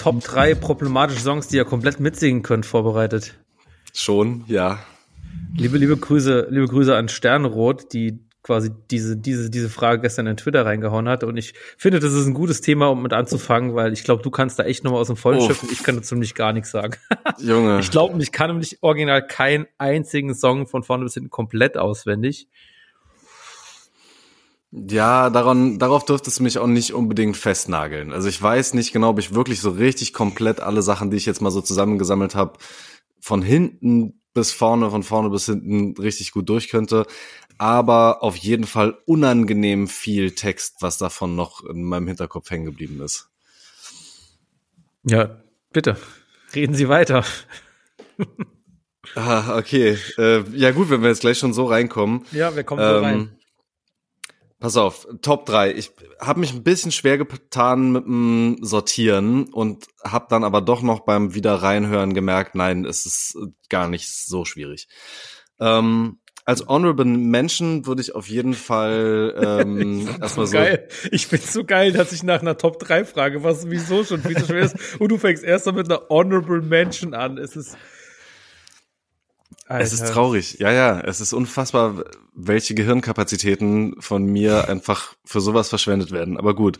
Top 3 problematische Songs, die ihr komplett mitsingen könnt, vorbereitet? Schon, ja. Liebe, liebe Grüße, liebe Grüße an Sternrot, die quasi diese, diese, diese Frage gestern in Twitter reingehauen hat. Und ich finde, das ist ein gutes Thema, um mit anzufangen, weil ich glaube, du kannst da echt nochmal aus dem Vollen schöpfen. Ich kann dazu nämlich gar nichts sagen. Junge. Ich glaube, ich kann nämlich original keinen einzigen Song von vorne bis hinten komplett auswendig. Ja, daran, darauf dürftest du mich auch nicht unbedingt festnageln. Also ich weiß nicht genau, ob ich wirklich so richtig komplett alle Sachen, die ich jetzt mal so zusammengesammelt habe, von hinten bis vorne, von vorne bis hinten richtig gut durch könnte. Aber auf jeden Fall unangenehm viel Text, was davon noch in meinem Hinterkopf hängen geblieben ist. Ja, bitte. Reden Sie weiter. ah, okay. Äh, ja gut, wenn wir jetzt gleich schon so reinkommen. Ja, wir kommen so Ähm, rein. Pass auf, Top 3. Ich habe mich ein bisschen schwer getan mit dem Sortieren und habe dann aber doch noch beim wieder reinhören gemerkt, nein, es ist gar nicht so schwierig. Ähm, als Honorable Mention würde ich auf jeden Fall ähm, erstmal so. Geil. Ich find's so geil, dass ich nach einer Top 3 frage, was sowieso schon viel zu schwer ist. Und du fängst erst mal mit einer Honorable Mention an. Es ist. Es ist Alter. traurig. Ja, ja, es ist unfassbar, welche Gehirnkapazitäten von mir einfach für sowas verschwendet werden. Aber gut.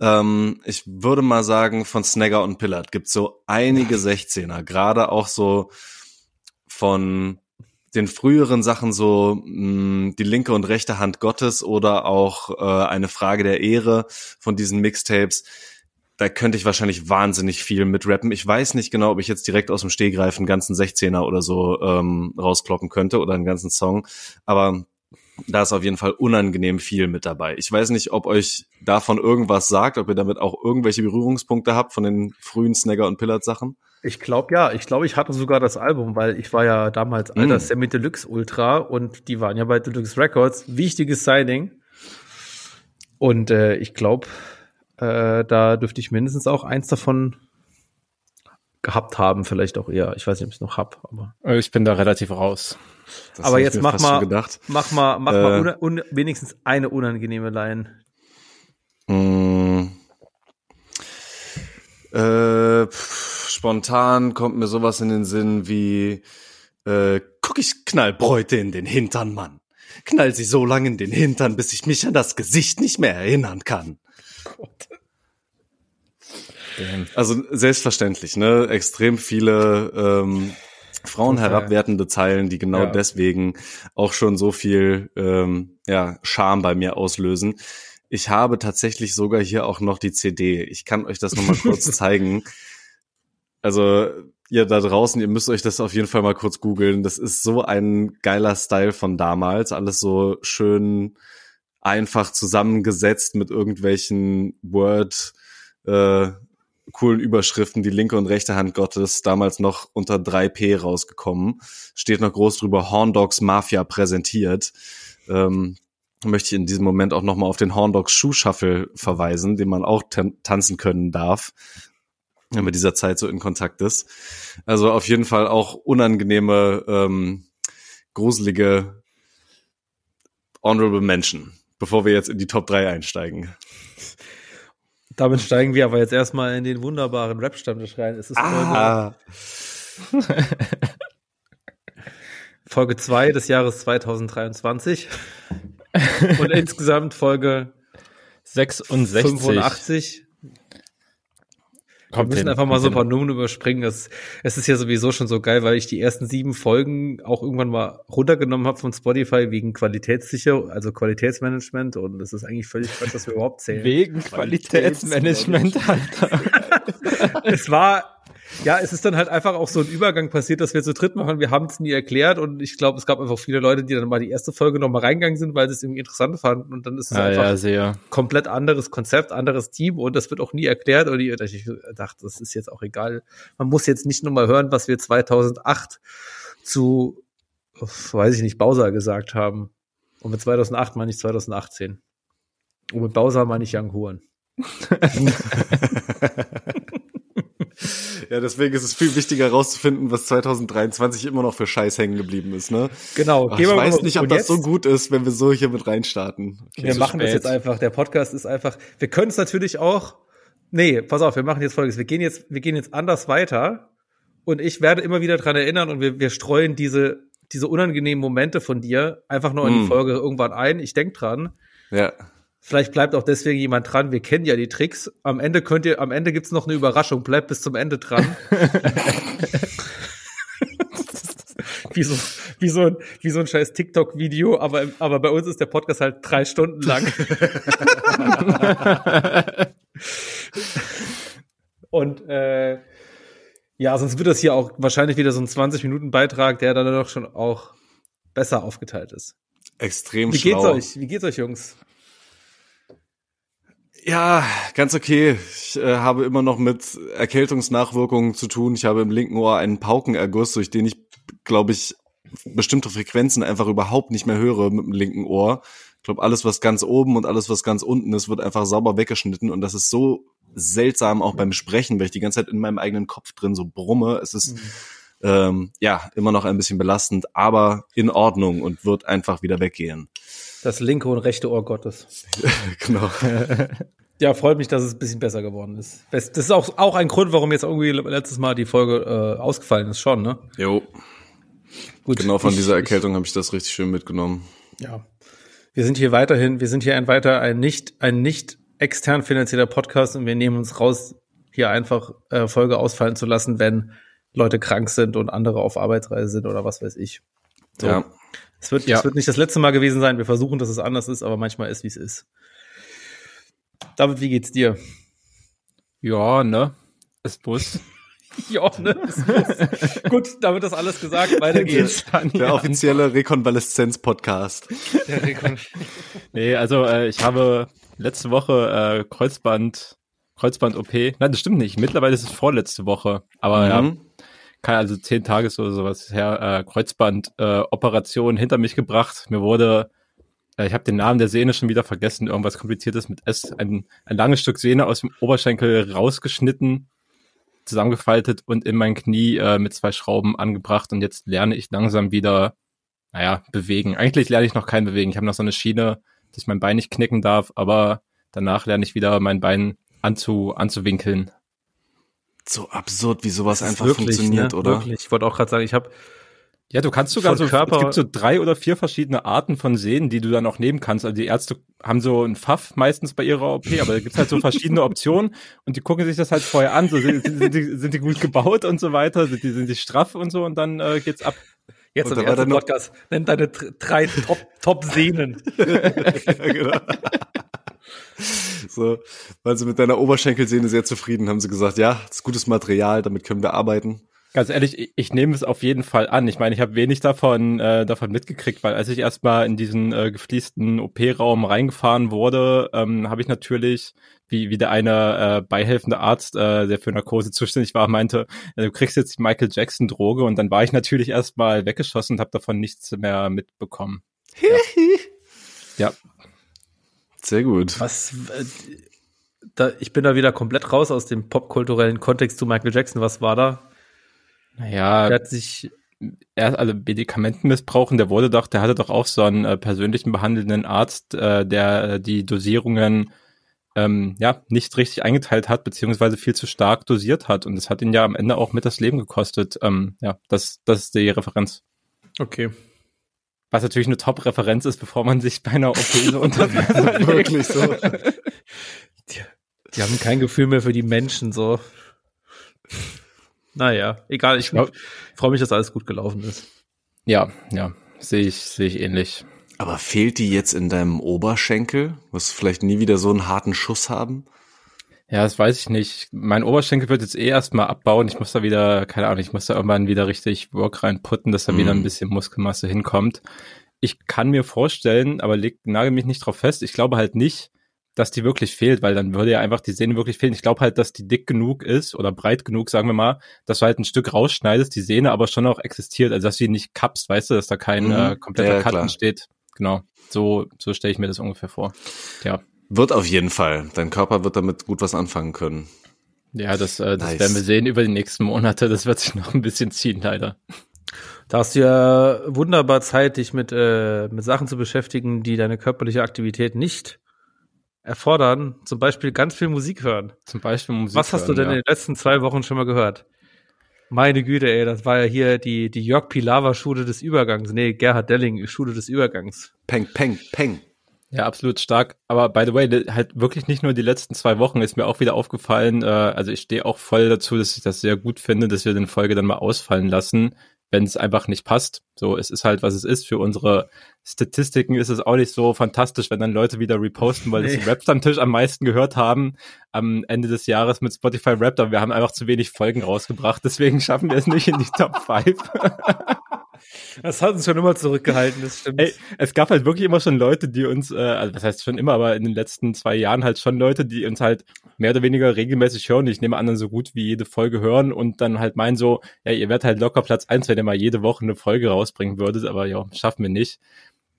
Ähm, ich würde mal sagen, von Snagger und Pillard gibt's so einige 16er, gerade auch so von den früheren Sachen so mh, die linke und rechte Hand Gottes oder auch äh, eine Frage der Ehre von diesen Mixtapes. Da könnte ich wahrscheinlich wahnsinnig viel mit rappen. Ich weiß nicht genau, ob ich jetzt direkt aus dem Stehgreif einen ganzen 16er oder so ähm, rauskloppen könnte oder einen ganzen Song. Aber da ist auf jeden Fall unangenehm viel mit dabei. Ich weiß nicht, ob euch davon irgendwas sagt, ob ihr damit auch irgendwelche Berührungspunkte habt von den frühen Snagger und Pillard Sachen. Ich glaube ja, ich glaube, ich hatte sogar das Album, weil ich war ja damals alter Mm. Semi Deluxe Ultra und die waren ja bei Deluxe Records. Wichtiges Signing. Und äh, ich glaube, äh, da dürfte ich mindestens auch eins davon gehabt haben, vielleicht auch eher. Ich weiß nicht, ob ich es noch hab, aber. Äh, Ich bin da relativ raus. Das aber jetzt mach mal, gedacht. mach mal, mach Äh. mal una, un, wenigstens eine unangenehme Line. Mm. Äh, pff, spontan kommt mir sowas in den Sinn wie äh, guck ich knall Bräute in den Hintern, Mann. Knall sie so lange in den Hintern, bis ich mich an das Gesicht nicht mehr erinnern kann. Also selbstverständlich, ne? Extrem viele ähm, Frauen herabwertende Zeilen, die genau Ja. deswegen auch schon so viel ähm, ja, Scham bei mir auslösen. Ich habe tatsächlich sogar hier auch noch die CD. Ich kann euch das nochmal kurz zeigen. Also ihr da draußen, ihr müsst euch das auf jeden Fall mal kurz googeln. Das ist so ein geiler Style von damals. Alles so schön einfach zusammengesetzt mit irgendwelchen Word äh, coolen Überschriften, die linke und rechte Hand Gottes, damals noch unter 3P rausgekommen. Steht noch groß drüber, Horn Dogs Mafia präsentiert. Ähm, möchte ich in diesem Moment auch nochmal auf den Horn Dogs Schuhshuffle verweisen, den man auch tan tanzen können darf, wenn man dieser Zeit so in Kontakt ist. Also auf jeden Fall auch unangenehme, ähm, gruselige Honorable Menschen, bevor wir jetzt in die Top 3 einsteigen. Damit steigen wir aber jetzt erstmal in den wunderbaren Rap-Stammtisch rein. Es ist Ah. Folge, Folge 2 des Jahres 2023. Und insgesamt Folge 66. 85. Wir Kommt müssen hin, einfach mal so ein paar. Nummern überspringen. Es, es ist ja sowieso schon so geil, weil ich die ersten sieben Folgen auch irgendwann mal runtergenommen habe von Spotify wegen Qualitätssicherung, also Qualitätsmanagement. Und es ist eigentlich völlig falsch, dass wir überhaupt zählen. Wegen Qualitätsmanagement, Alter. es war, ja, es ist dann halt einfach auch so ein Übergang passiert, dass wir zu dritt machen. Wir haben es nie erklärt und ich glaube, es gab einfach viele Leute, die dann mal die erste Folge noch mal reingegangen sind, weil sie es irgendwie interessant fanden und dann ist es Ja, einfach ja, sehr. komplett anderes Konzept, anderes Team und das wird auch nie erklärt und ich, dachte, das ist jetzt auch egal. Man muss jetzt nicht nur mal hören, was wir 2008 zu, weiß ich nicht, Bowser gesagt haben. Und mit 2008 meine ich 2018. Und mit Bowser meine ich Young Huren. Ja, deswegen ist es viel wichtiger herauszufinden, was 2023 immer noch für Scheiß hängen geblieben ist, ne? Genau. Ach, ich weiß nicht, ob das jetzt- so gut ist, wenn wir so hier mit reinstarten. Okay. wir machen das spät. jetzt einfach. Der Podcast ist einfach. Wir können es natürlich auch. Nee, pass auf, wir machen jetzt folgendes. Wir gehen jetzt, wir gehen jetzt anders weiter. Und ich werde immer wieder dran erinnern und wir, wir streuen diese, diese unangenehmen Momente von dir einfach nur in die Mm. Folge irgendwann ein. Ich denk dran. Ja. Vielleicht bleibt auch deswegen jemand dran. Wir kennen ja die Tricks. Am Ende könnt ihr, am Ende gibt's noch eine Überraschung. Bleibt bis zum Ende dran. wie so, wie so ein, wie so ein scheiß TikTok-Video, aber, aber bei uns ist der Podcast halt drei Stunden lang. Und äh, ja, sonst wird das hier auch wahrscheinlich wieder so ein 20-Minuten-Beitrag, der dann doch schon auch besser aufgeteilt ist. Extrem Wie geht's schlau. euch? Wie geht's euch, Jungs? Ja, ganz okay. Ich äh, habe immer noch mit Erkältungsnachwirkungen zu tun. Ich habe im linken Ohr einen Paukenerguss, durch den ich, glaube ich, bestimmte Frequenzen einfach überhaupt nicht mehr höre mit dem linken Ohr. Ich glaube, alles, was ganz oben und alles, was ganz unten ist, wird einfach sauber weggeschnitten. Und das ist so seltsam auch beim Sprechen, weil ich die ganze Zeit in meinem eigenen Kopf drin so brumme. Es ist ähm, ja immer noch ein bisschen belastend, aber in Ordnung und wird einfach wieder weggehen. Das linke und rechte Ohr Gottes. genau. Ja, freut mich, dass es ein bisschen besser geworden ist. Das ist auch, auch ein Grund, warum jetzt irgendwie letztes Mal die Folge äh, ausgefallen ist, schon, ne? Jo. Gut. Genau von ich- dieser Erkältung habe ich das richtig schön mitgenommen. Ja. Wir sind hier weiterhin, wir sind hier ein weiter ein nicht, ein nicht extern finanzieller Podcast und wir nehmen uns raus, hier einfach äh, Folge ausfallen zu lassen, wenn Leute krank sind und andere auf Arbeitsreise sind oder was weiß ich. So. Ja. Es wird, Ja. es wird nicht das letzte Mal gewesen sein. Wir versuchen, dass es anders ist, aber manchmal ist, wie es ist. David, wie geht's dir? Ja, ne? Ist Bus. Ja, ne? Gut, damit das alles gesagt, weiter geht's. Der offizielle Rekonvaleszenz-Podcast. Der Rekon- Nee, also äh, ich habe letzte Woche äh, Kreuzband, Kreuzband-OP. Nein, das stimmt nicht. Mittlerweile ist es vorletzte Woche. Aber ja, Mhm. kann also zehn Tage oder sowas her äh, Kreuzband-Operation äh, hinter mich gebracht. Mir wurde, ich habe den Namen der Sehne schon wieder vergessen, irgendwas kompliziertes mit S, ein, ein langes Stück Sehne aus dem Oberschenkel rausgeschnitten, zusammengefaltet und in mein Knie äh, mit zwei Schrauben angebracht. Und jetzt lerne ich langsam wieder, naja, bewegen. Eigentlich lerne ich noch kein Bewegen. Ich habe noch so eine Schiene, dass ich mein Bein nicht knicken darf, aber danach lerne ich wieder mein Bein anzu, anzuwinkeln. So absurd, wie sowas Das ist einfach funktioniert, ne? oder? Wirklich. Ich wollte auch gerade sagen, ich habe Ja, du kannst sogar so, Körper- es gibt so drei oder vier verschiedene Arten von Sehnen, die du dann auch nehmen kannst. Also die Ärzte haben so einen Pfaff meistens bei ihrer OP, aber da gibt's halt so verschiedene Optionen und die gucken sich das halt vorher an. So, sind, sind, die, sind die gut gebaut und so weiter, sind die, sind die straff und so und dann äh, geht's ab. jetzt im ersten Podcast, nenn deine dr- drei Top, Top-Sehnen. ja, genau. So, waren sie mit deiner Oberschenkelsehne sehr zufrieden, haben sie gesagt, ja, das ist gutes Material, damit können wir arbeiten. Ganz ehrlich, ich, ich nehme es auf jeden Fall an. Ich meine, ich habe wenig davon äh, davon mitgekriegt, weil als ich erstmal in diesen äh, gefliesten OP-Raum reingefahren wurde, ähm, habe ich natürlich, wie, wie der eine äh, beihelfende Arzt, äh, der für Narkose zuständig war, meinte, äh, du kriegst jetzt die Michael Jackson-Droge und dann war ich natürlich erstmal weggeschossen und habe davon nichts mehr mitbekommen. Ja, Sehr gut. Was, äh, da, ich bin da wieder komplett raus aus dem popkulturellen Kontext zu Michael Jackson. Was war da? Naja, Der hat sich, er also Medikamenten missbrauchen, der wurde doch, der hatte doch auch so einen äh, persönlichen behandelnden Arzt, äh, der äh, die Dosierungen ähm, ja nicht richtig eingeteilt hat, beziehungsweise viel zu stark dosiert hat. Und das hat ihn ja am Ende auch mit das Leben gekostet. Ähm, ja, das, das ist die Referenz. okay. Was natürlich eine Top-Referenz ist, bevor man sich bei einer OP so unterwirft. Wirklich so. Die haben kein Gefühl mehr für die Menschen, so. Naja, egal, ich Ja. freue mich, dass alles gut gelaufen ist. Ja, ja, sehe ich, sehe ich ähnlich. Aber fehlt die jetzt in deinem Oberschenkel? Wirst du vielleicht nie wieder so einen harten Schuss haben? Ja, das weiß ich nicht. Mein Oberschenkel wird jetzt eh erstmal abbauen. Ich muss da wieder, keine Ahnung, ich muss da irgendwann wieder richtig Work reinputten, dass da mm. wieder ein mhm. bisschen Muskelmasse hinkommt. Ich kann mir vorstellen, aber leg, nagel mich nicht drauf fest. Ich glaube halt nicht, dass die wirklich fehlt, weil dann würde ja einfach die Sehne wirklich fehlen. Ich glaube halt, dass die dick genug ist oder breit genug, sagen wir mal, dass du halt ein Stück rausschneidest, die Sehne aber schon auch existiert, also dass du die nicht kappst, weißt du, dass da kein mhm. äh, kompletter ja, Cut entsteht. Genau. So, so stelle ich mir das ungefähr vor. Ja. Wird auf jeden Fall. Dein Körper wird damit gut was anfangen können. Ja, das, äh, das nice. werden wir sehen über die nächsten Monate. Das wird sich noch ein bisschen ziehen, leider. Da hast du ja wunderbar Zeit, dich mit, äh, mit Sachen zu beschäftigen, die deine körperliche Aktivität nicht erfordern. Zum Beispiel ganz viel Musik hören. Zum Beispiel Musik Was hast hören, du denn ja. in den letzten zwei Wochen schon mal gehört? Meine Güte, ey, das war ja hier die, die Jörg Pilawa Schule des Übergangs. Nee, Gerhard Delling Schule des Übergangs. Peng, peng, peng. Ja, absolut stark. Aber by the way, halt wirklich nicht nur die letzten zwei Wochen ist mir auch wieder aufgefallen. Äh, also ich stehe auch voll dazu, dass ich das sehr gut finde, dass wir den Folge dann mal ausfallen lassen, wenn es einfach nicht passt. So, es ist halt, was es ist. Für unsere Statistiken ist es auch nicht so fantastisch, wenn dann Leute wieder reposten, weil nee. das Raps am Tisch am meisten gehört haben am Ende des Jahres mit Spotify Rap. Aber wir haben einfach zu wenig Folgen rausgebracht. Deswegen schaffen wir es nicht in die Top 5. Das hat uns schon immer zurückgehalten, das stimmt. Ey, es gab halt wirklich immer schon Leute, die uns, äh, also das heißt schon immer, aber in den letzten zwei Jahren halt schon Leute, die uns halt mehr oder weniger regelmäßig hören. Ich nehme an, dann so gut wie jede Folge hören und dann halt meinen so, ja, ihr werdet halt locker Platz eins, wenn ihr mal jede Woche eine Folge rausbringen würdet, aber ja, schaffen wir nicht.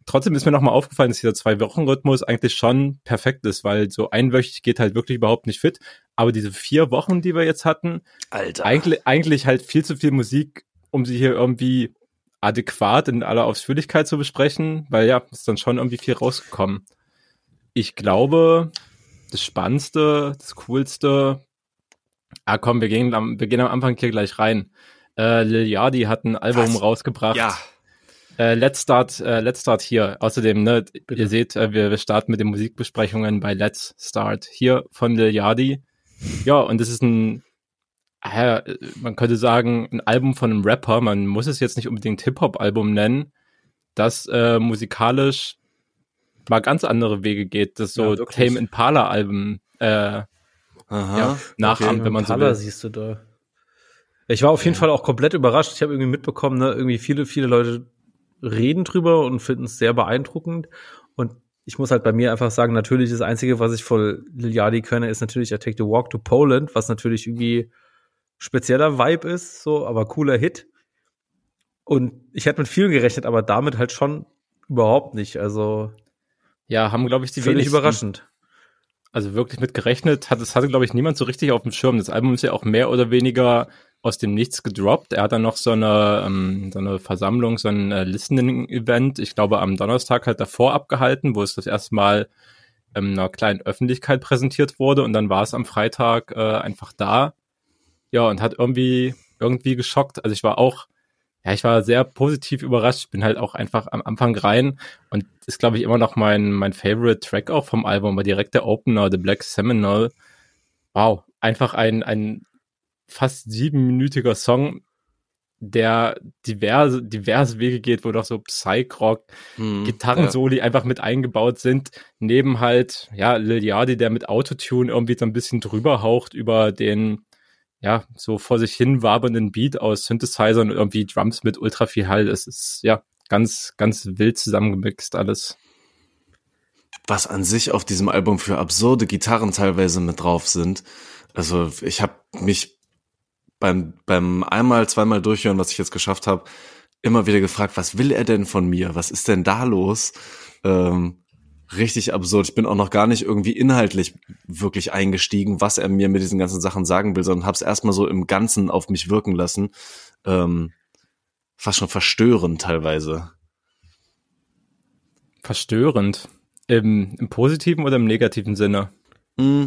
Trotzdem ist mir nochmal aufgefallen, dass dieser Zwei-Wochen-Rhythmus eigentlich schon perfekt ist, weil so einwöchig geht halt wirklich überhaupt nicht fit. Aber diese vier Wochen, die wir jetzt hatten, Alter. Eigentlich, eigentlich halt viel zu viel Musik, um sie hier irgendwie adäquat in aller Ausführlichkeit zu besprechen, weil ja, ist dann schon irgendwie viel rausgekommen. Ich glaube, das Spannendste, das Coolste, ah komm, wir gehen am, wir gehen am Anfang hier gleich rein. Äh, Lil Yachty hat ein Album Was? rausgebracht. Ja. Äh, Let's Start, äh, Let's Start hier. Außerdem, ne, ihr seht, äh, wir, wir starten mit den Musikbesprechungen bei Let's Start hier von Lil Yachty. Ja, und das ist ein man könnte sagen, ein Album von einem Rapper, man muss es jetzt nicht unbedingt Hip-Hop-Album nennen, das äh, musikalisch mal ganz andere Wege geht, das so ja, Tame Impala-Alben äh, ja, nachahmt, okay. wenn man Impala so will. siehst du da. Ich war auf jeden ja. Fall auch komplett überrascht. Ich habe irgendwie mitbekommen, ne, irgendwie viele, viele Leute reden drüber und finden es sehr beeindruckend. Und ich muss halt bei mir einfach sagen, natürlich das Einzige, was ich von Liliadi kenne, ist natürlich I Take the Walk to Poland, was natürlich irgendwie spezieller Vibe ist, so, aber cooler Hit. Und ich hätte mit viel gerechnet, aber damit halt schon überhaupt nicht. Also ja, haben glaube ich die völlig überraschend. Also wirklich mit gerechnet hat es hatte glaube ich niemand so richtig auf dem Schirm. Das Album ist ja auch mehr oder weniger aus dem Nichts gedroppt. Er hat dann noch so eine ähm, so eine Versammlung, so ein äh, Listening-Event, ich glaube am Donnerstag halt davor abgehalten, wo es das erste Mal ähm, einer kleinen Öffentlichkeit präsentiert wurde und dann war es am Freitag äh, einfach da ja, und hat irgendwie, irgendwie geschockt. Also ich war auch, ja, ich war sehr positiv überrascht. Ich bin halt auch einfach am Anfang rein und ist, glaube ich, immer noch mein, mein Favorite Track auch vom Album, war direkt der Opener, The Black Seminole. Wow, einfach ein, ein fast siebenminütiger Song, der diverse, diverse Wege geht, wo doch so Psych-Rock, hm, Gitarrensoli ja. einfach mit eingebaut sind, neben halt, ja, Lil Yachty, der mit Autotune irgendwie so ein bisschen drüber haucht über den, ja, so vor sich hin wabernden Beat aus Synthesizern und irgendwie Drums mit ultra viel Hall. Es ist, ja, ganz, ganz wild zusammengemixt alles. Was an sich auf diesem Album für absurde Gitarren teilweise mit drauf sind. Also ich habe mich beim, beim einmal, zweimal durchhören, was ich jetzt geschafft habe, immer wieder gefragt, was will er denn von mir? Was ist denn da los? Ähm, richtig absurd. Ich bin auch noch gar nicht irgendwie inhaltlich wirklich eingestiegen, was er mir mit diesen ganzen Sachen sagen will, sondern habe es erstmal so im Ganzen auf mich wirken lassen. Ähm, fast schon verstörend teilweise. Verstörend? Im, Im positiven oder im negativen Sinne? Mm,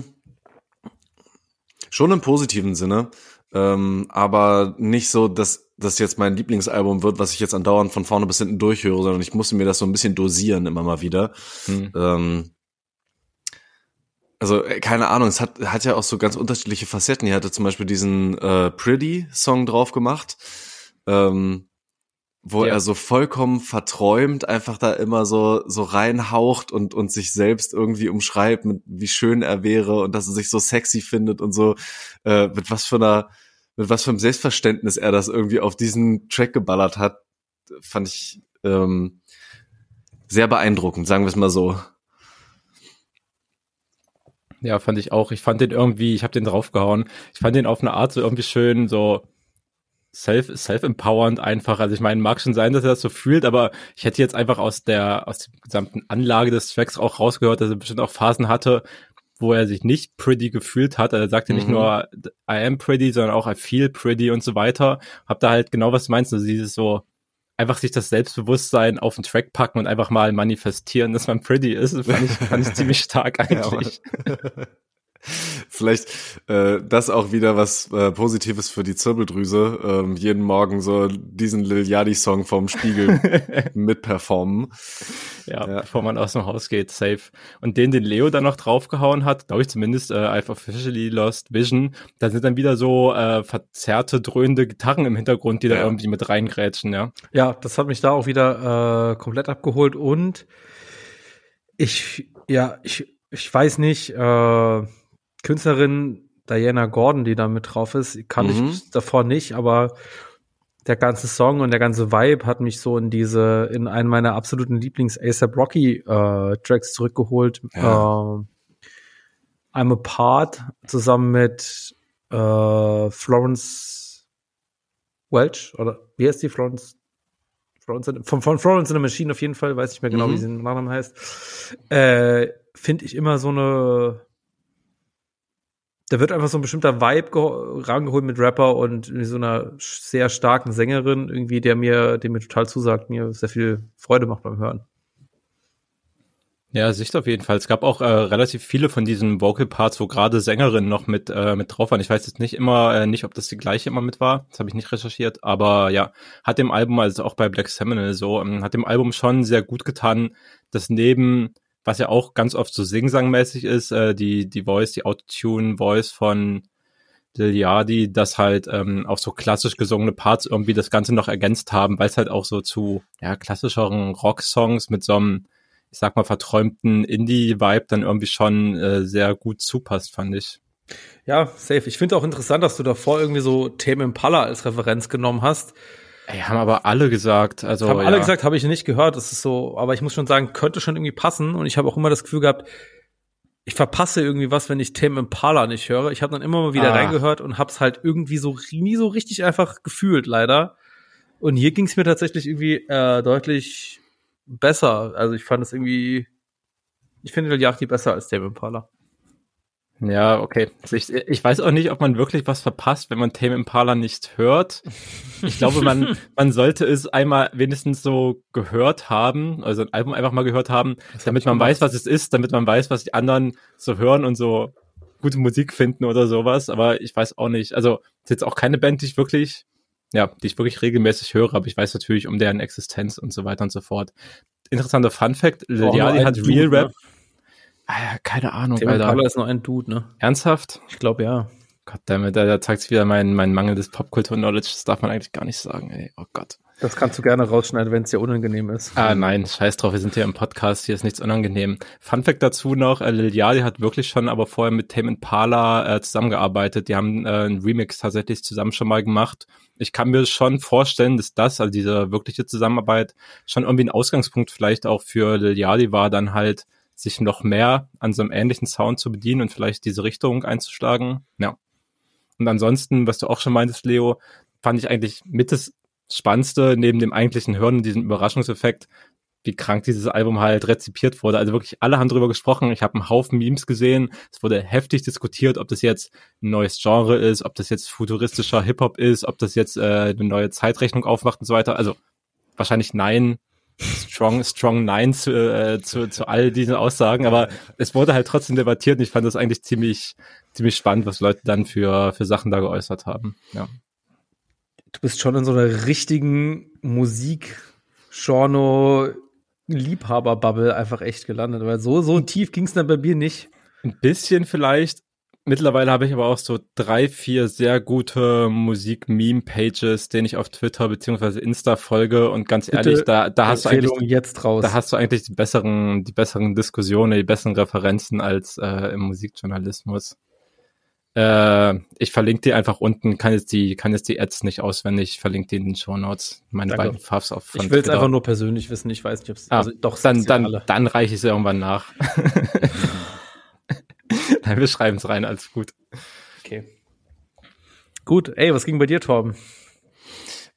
schon im positiven Sinne, ähm, aber nicht so, dass das jetzt mein Lieblingsalbum wird, was ich jetzt andauernd von vorne bis hinten durchhöre, sondern ich musste mir das so ein bisschen dosieren immer mal wieder. Hm. Ähm, also äh, keine Ahnung, es hat, hat ja auch so ganz unterschiedliche Facetten. Ihr hatte zum Beispiel diesen äh, Pretty Song drauf gemacht. Ähm, wo Ja. er so vollkommen verträumt einfach da immer so so reinhaucht und und sich selbst irgendwie umschreibt, mit wie schön er wäre und dass er sich so sexy findet und so äh, mit was für einer mit was für einem Selbstverständnis er das irgendwie auf diesen Track geballert hat, fand ich ähm, sehr beeindruckend, sagen wir es mal so. Ja, fand ich auch. Ich fand den irgendwie, ich habe den draufgehauen. Ich fand den auf eine Art so irgendwie schön, so self, self-empowernd einfach. Also ich meine, mag schon sein, dass er das so fühlt, aber ich hätte jetzt einfach aus der, aus der gesamten Anlage des Tracks auch rausgehört, dass er bestimmt auch Phasen hatte, wo er sich nicht pretty gefühlt hat. Also er sagte nicht Mhm. nur I am pretty, sondern auch I feel pretty und so weiter. Hab da halt genau was du meinst, also dieses so einfach sich das Selbstbewusstsein auf den Track packen und einfach mal manifestieren, dass man pretty ist, fand ich, fand ich ziemlich stark eigentlich. Vielleicht äh, das auch wieder was äh, Positives für die Zirbeldrüse. Ähm, jeden Morgen so diesen Lil Yachty Song vom Spiegel mitperformen. Ja, Ja. bevor man aus dem Haus geht, safe. Und den, den Leo dann noch draufgehauen hat, glaube ich zumindest, äh, I've officially lost vision, da sind dann wieder so äh, verzerrte, dröhnende Gitarren im Hintergrund, die da Ja. irgendwie mit reingrätschen, ja. Ja, das hat mich da auch wieder äh, komplett abgeholt und ich, ja, ich, ich weiß nicht, äh, Künstlerin Diana Gordon, die da mit drauf ist, kann Mhm. ich davor nicht, aber der ganze Song und der ganze Vibe hat mich so in diese, in einen meiner absoluten Lieblings ASAP Rocky äh, Tracks zurückgeholt. Ja. Ähm, I'm a Part zusammen mit äh, Florence Welch oder wie heißt die Florence? Florence in, von, von Florence in the Machine auf jeden Fall, weiß ich mehr genau, Mhm. wie sie im Nachnamen heißt. Äh, Finde ich immer so eine da wird einfach so ein bestimmter Vibe geho- rangeholt mit Rapper und so einer sehr starken Sängerin, irgendwie, der mir, der mir total zusagt, mir sehr viel Freude macht beim Hören. Ja, Sicht auf jeden Fall. Es gab auch äh, relativ viele von diesen Vocal Parts, wo gerade Sängerinnen noch mit äh, mit drauf waren. Ich weiß jetzt nicht immer äh, nicht, ob das die gleiche immer mit war. Das habe ich nicht recherchiert, aber ja, hat dem Album also auch bei Black Seminole so, ähm, hat dem Album schon sehr gut getan, dass neben was ja auch ganz oft so singsangmäßig ist, äh, die die Voice, die Autotune Voice von Yachty, dass halt ähm, auch so klassisch gesungene Parts irgendwie das Ganze noch ergänzt haben, weil es halt auch so zu ja klassischeren Rock-Songs mit so einem ich sag mal, verträumten Indie-Vibe dann irgendwie schon äh, sehr gut zupasst, fand ich. Ja, safe. Ich finde auch interessant, dass du davor irgendwie so Tame Impala als Referenz genommen hast. Ey, haben aber alle gesagt, also haben ja. alle gesagt, habe ich nicht gehört. Das ist so, aber ich muss schon sagen, könnte schon irgendwie passen. Und ich habe auch immer das Gefühl gehabt, ich verpasse irgendwie was, wenn ich Tame Impala nicht höre. Ich habe dann immer mal wieder Ah. reingehört und hab's halt irgendwie so nie so richtig einfach gefühlt, leider. Und hier ging's mir tatsächlich irgendwie äh, deutlich besser. Also ich fand es irgendwie, ich finde Yachty besser als Tame Impala. Ja, okay. Ich, ich weiß auch nicht, ob man wirklich was verpasst, wenn man Tame Impala nicht hört. Ich glaube, man, man sollte es einmal wenigstens so gehört haben, also ein Album einfach mal gehört haben, damit man weiß, was es ist, damit man weiß, was die anderen so hören und so gute Musik finden oder sowas. Aber ich weiß auch nicht. Also, es ist jetzt auch keine Band, die ich wirklich, ja, die ich wirklich regelmäßig höre, aber ich weiß natürlich um deren Existenz und so weiter und so fort. Interessanter Fun Fact, Lil hat Real ne? Ah, ja, keine Ahnung, Tame Alter. Ist nur ein Dude, ne? Ernsthaft? Ich glaube ja. Gott, damit, da, da zeigt sich wieder mein, mein mangelndes Popkultur-Knowledge. Das darf man eigentlich gar nicht sagen, ey. Oh Gott. Das kannst du gerne rausschneiden, wenn es dir unangenehm ist. Ah, nein, scheiß drauf, wir sind hier im Podcast, hier ist nichts unangenehm. Fun Fact dazu noch, äh, Lil Yachty hat wirklich schon aber vorher mit Tame Impala äh, zusammengearbeitet. Die haben äh, einen Remix tatsächlich zusammen schon mal gemacht. Ich kann mir schon vorstellen, dass das, also diese wirkliche Zusammenarbeit, schon irgendwie ein Ausgangspunkt vielleicht auch für Lil Yachty war, dann halt sich noch mehr an so einem ähnlichen Sound zu bedienen und vielleicht diese Richtung einzuschlagen. Ja. Und ansonsten, was du auch schon meintest, Leo, fand ich eigentlich mit das Spannendste neben dem eigentlichen Hören und diesem Überraschungseffekt, wie krank dieses Album halt rezipiert wurde. Also wirklich alle haben drüber gesprochen. Ich habe einen Haufen Memes gesehen. Es wurde heftig diskutiert, ob das jetzt ein neues Genre ist, ob das jetzt futuristischer Hip-Hop ist, ob das jetzt äh, eine neue Zeitrechnung aufmacht und so weiter. Also wahrscheinlich nein. Strong, strong Nein zu, äh, zu, zu all diesen Aussagen, aber es wurde halt trotzdem debattiert und ich fand das eigentlich ziemlich, ziemlich spannend, was Leute dann für, für Sachen da geäußert haben. Ja. du bist schon in so einer richtigen Musik-Genre Liebhaber-Bubble einfach echt gelandet, weil so, so tief ging's dann bei mir nicht. Ein bisschen vielleicht, mittlerweile habe ich aber auch so drei, vier sehr gute Musik-Meme-Pages, denen ich auf Twitter beziehungsweise Insta folge und ganz Bitte ehrlich, da, da hast du eigentlich jetzt raus. da hast du eigentlich die besseren, die besseren Diskussionen, die besseren Referenzen als äh, im Musikjournalismus. Äh, ich verlinke die einfach unten, kann jetzt die, kann jetzt die Ads nicht auswendig, verlinke die in den Show Notes. Meine Danke. beiden Favs auf von ich will es einfach nur persönlich wissen. Ich weiß nicht, ob es Ah, also doch dann, dann, alle. dann reiche ich es irgendwann nach. Nein, wir schreiben es rein, alles gut. Okay. Gut, ey, was ging bei dir, Torben?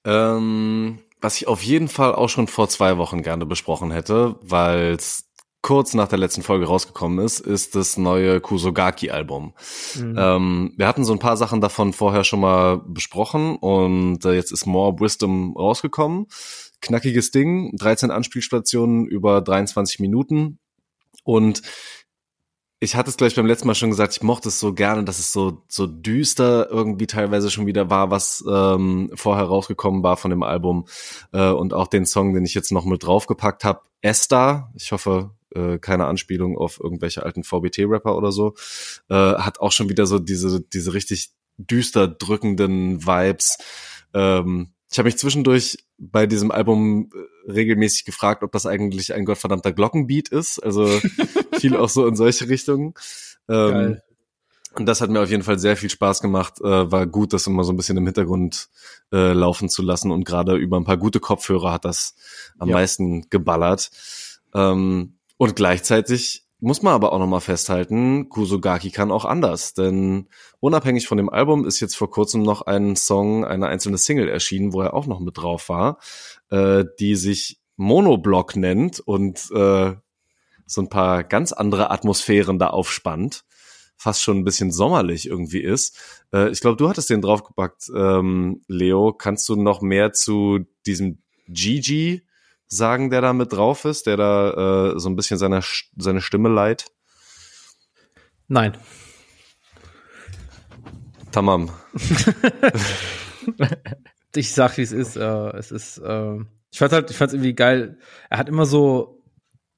Ähm, was ich auf jeden Fall auch schon vor zwei Wochen gerne besprochen hätte, weil es kurz nach der letzten Folge rausgekommen ist, ist das neue Kusogaki-Album. Mhm. Ähm, wir hatten so ein paar Sachen davon vorher schon mal besprochen und äh, jetzt ist More Wisdom rausgekommen. Knackiges Ding, 13 Anspielstationen über 23 Minuten und ich hatte es gleich beim letzten Mal schon gesagt, ich mochte es so gerne, dass es so so düster irgendwie teilweise schon wieder war, was ähm, vorher rausgekommen war von dem Album äh, und auch den Song, den ich jetzt noch mit draufgepackt habe, Esther. Ich hoffe, äh, keine Anspielung auf irgendwelche alten VBT-Rapper oder so, äh, hat auch schon wieder so diese diese richtig düster drückenden Vibes. Ähm, ich habe mich zwischendurch bei diesem Album äh, regelmäßig gefragt, ob das eigentlich ein gottverdammter Glockenbeat ist. Also viel auch so in solche Richtungen. Ähm, und das hat mir auf jeden Fall sehr viel Spaß gemacht. Äh, war gut, das immer so ein bisschen im Hintergrund äh, laufen zu lassen. Und gerade über ein paar gute Kopfhörer hat das am Ja. meisten geballert. Ähm, und gleichzeitig muss man aber auch nochmal festhalten, Kusogaki kann auch anders, denn unabhängig von dem Album ist jetzt vor kurzem noch ein Song, eine einzelne Single erschienen, wo er auch noch mit drauf war, äh, die sich Monoblock nennt und äh, so ein paar ganz andere Atmosphären da aufspannt, fast schon ein bisschen sommerlich irgendwie ist. Äh, ich glaube, du hattest den draufgepackt, ähm, Leo. Kannst du noch mehr zu diesem Gigi sagen, der da mit drauf ist, der da äh, so ein bisschen seine, seine Stimme leiht? Nein. Tamam. Ich sag, wie es ist. Äh, es ist, äh, ich fand's halt, ich fand's irgendwie geil. Er hat immer so,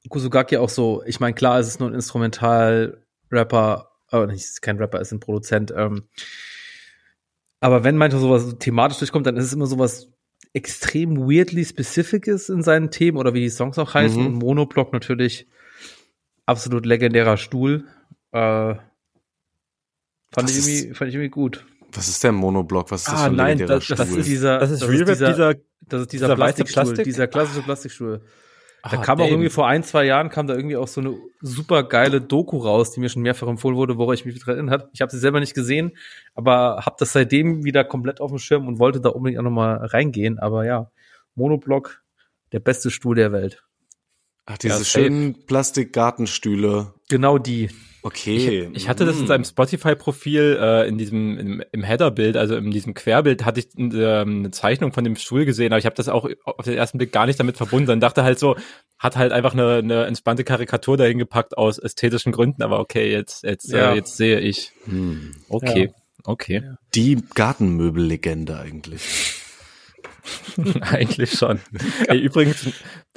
Kusugaki auch so, ich meine, klar, es ist nur ein Instrumental-Rapper, aber nicht, es ist kein Rapper, es ist ein Produzent. Ähm, aber wenn manchmal sowas so thematisch durchkommt, dann ist es immer sowas extrem weirdly specifices in seinen Themen oder wie die Songs auch heißen. Mhm. Und Monoblock natürlich absolut legendärer Stuhl. Äh, fand ich ist- irgendwie, fand ich irgendwie gut. Was ist der Monoblock? Was ist das Ah, für ein nein, legendärer das- das Stuhl? ist dieser, Das ist das Rap, dieser, dieser, das ist dieser, dieser Plastikstuhl, Plastik? dieser klassische Plastikstuhl. Da Ah, kam auch irgendwie vor ein, zwei Jahren kam da irgendwie auch so eine super geile Doku raus, die mir schon mehrfach empfohlen wurde, woran ich mich erinnert habe. Ich habe sie selber nicht gesehen, aber habe das seitdem wieder komplett auf dem Schirm und wollte da unbedingt auch nochmal reingehen. Aber ja, Monoblock, der beste Stuhl der Welt. Ach, diese Ja, schönen Plastikgartenstühle. Genau die. Okay. Ich hatte das in Mm. seinem Spotify-Profil, äh, in diesem, im, im Header-Bild, also in diesem Querbild, hatte ich ähm, eine Zeichnung von dem Stuhl gesehen, aber ich habe das auch auf den ersten Blick gar nicht damit verbunden. Und dachte halt so, hat halt einfach eine, eine entspannte Karikatur dahin gepackt aus ästhetischen Gründen, aber okay, jetzt, jetzt, Ja. äh, jetzt sehe ich. Hm. Okay, okay. Die Gartenmöbellegende eigentlich. Eigentlich schon. Ey, übrigens,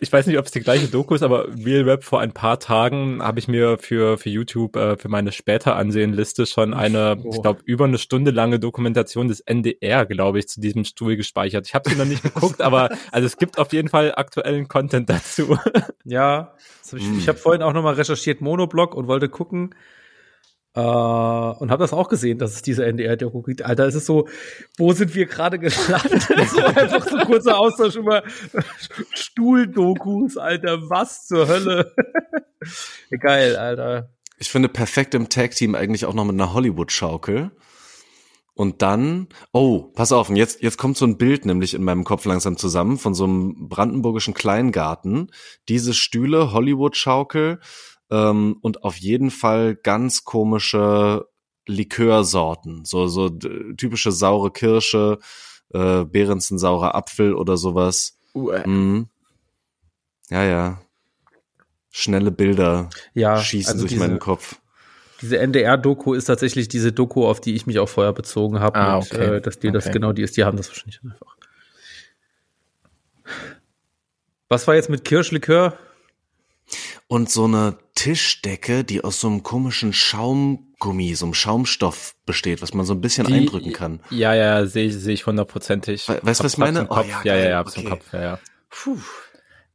ich weiß nicht, ob es die gleiche Doku ist, aber Real Rap vor ein paar Tagen habe ich mir für, für YouTube, äh, für meine später Ansehen-Liste schon eine, Oh. ich glaube, über eine Stunde lange Dokumentation des NDR, glaube ich, zu diesem Stuhl gespeichert. Ich habe sie noch nicht geguckt, aber also es gibt auf jeden Fall aktuellen Content dazu. Ja, hab ich, Mm. ich habe vorhin auch nochmal recherchiert Monoblock und wollte gucken äh, und habe das auch gesehen, dass es diese NDR-Doku gibt. Alter, es ist so, wo sind wir gerade gelandet? so einfach so kurzer Austausch über Stuhldokus, Alter, was zur Hölle? Geil, Alter. Ich finde perfekt im Tag-Team eigentlich auch noch mit einer Hollywood-Schaukel. Und dann, oh, pass auf, jetzt, jetzt kommt so ein Bild nämlich in meinem Kopf langsam zusammen von so einem brandenburgischen Kleingarten. Diese Stühle, Hollywood-Schaukel ähm, und auf jeden Fall ganz komische Likörsorten. So, so typische saure Kirsche, äh, Behrensen saurer Apfel oder sowas. Mhm. Ja, ja. Schnelle Bilder Ja, schießen also durch diese, meinen Kopf. diese NDR-Doku ist tatsächlich diese Doku, auf die ich mich auch vorher bezogen habe, Ah, okay. äh, dass die das Okay. genau die ist. Die haben das wahrscheinlich einfach. Was war jetzt mit Kirschlikör? Und so eine Tischdecke, die aus so einem komischen Schaumgummi, so einem Schaumstoff besteht, was man so ein bisschen Die- eindrücken kann. Ja, ja, sehe ich, sehe ich hundertprozentig. We- weißt du, was ich meine? im Kopf. Oh, ja, ja, ja, ja, hab's im okay. Kopf, ja, ja.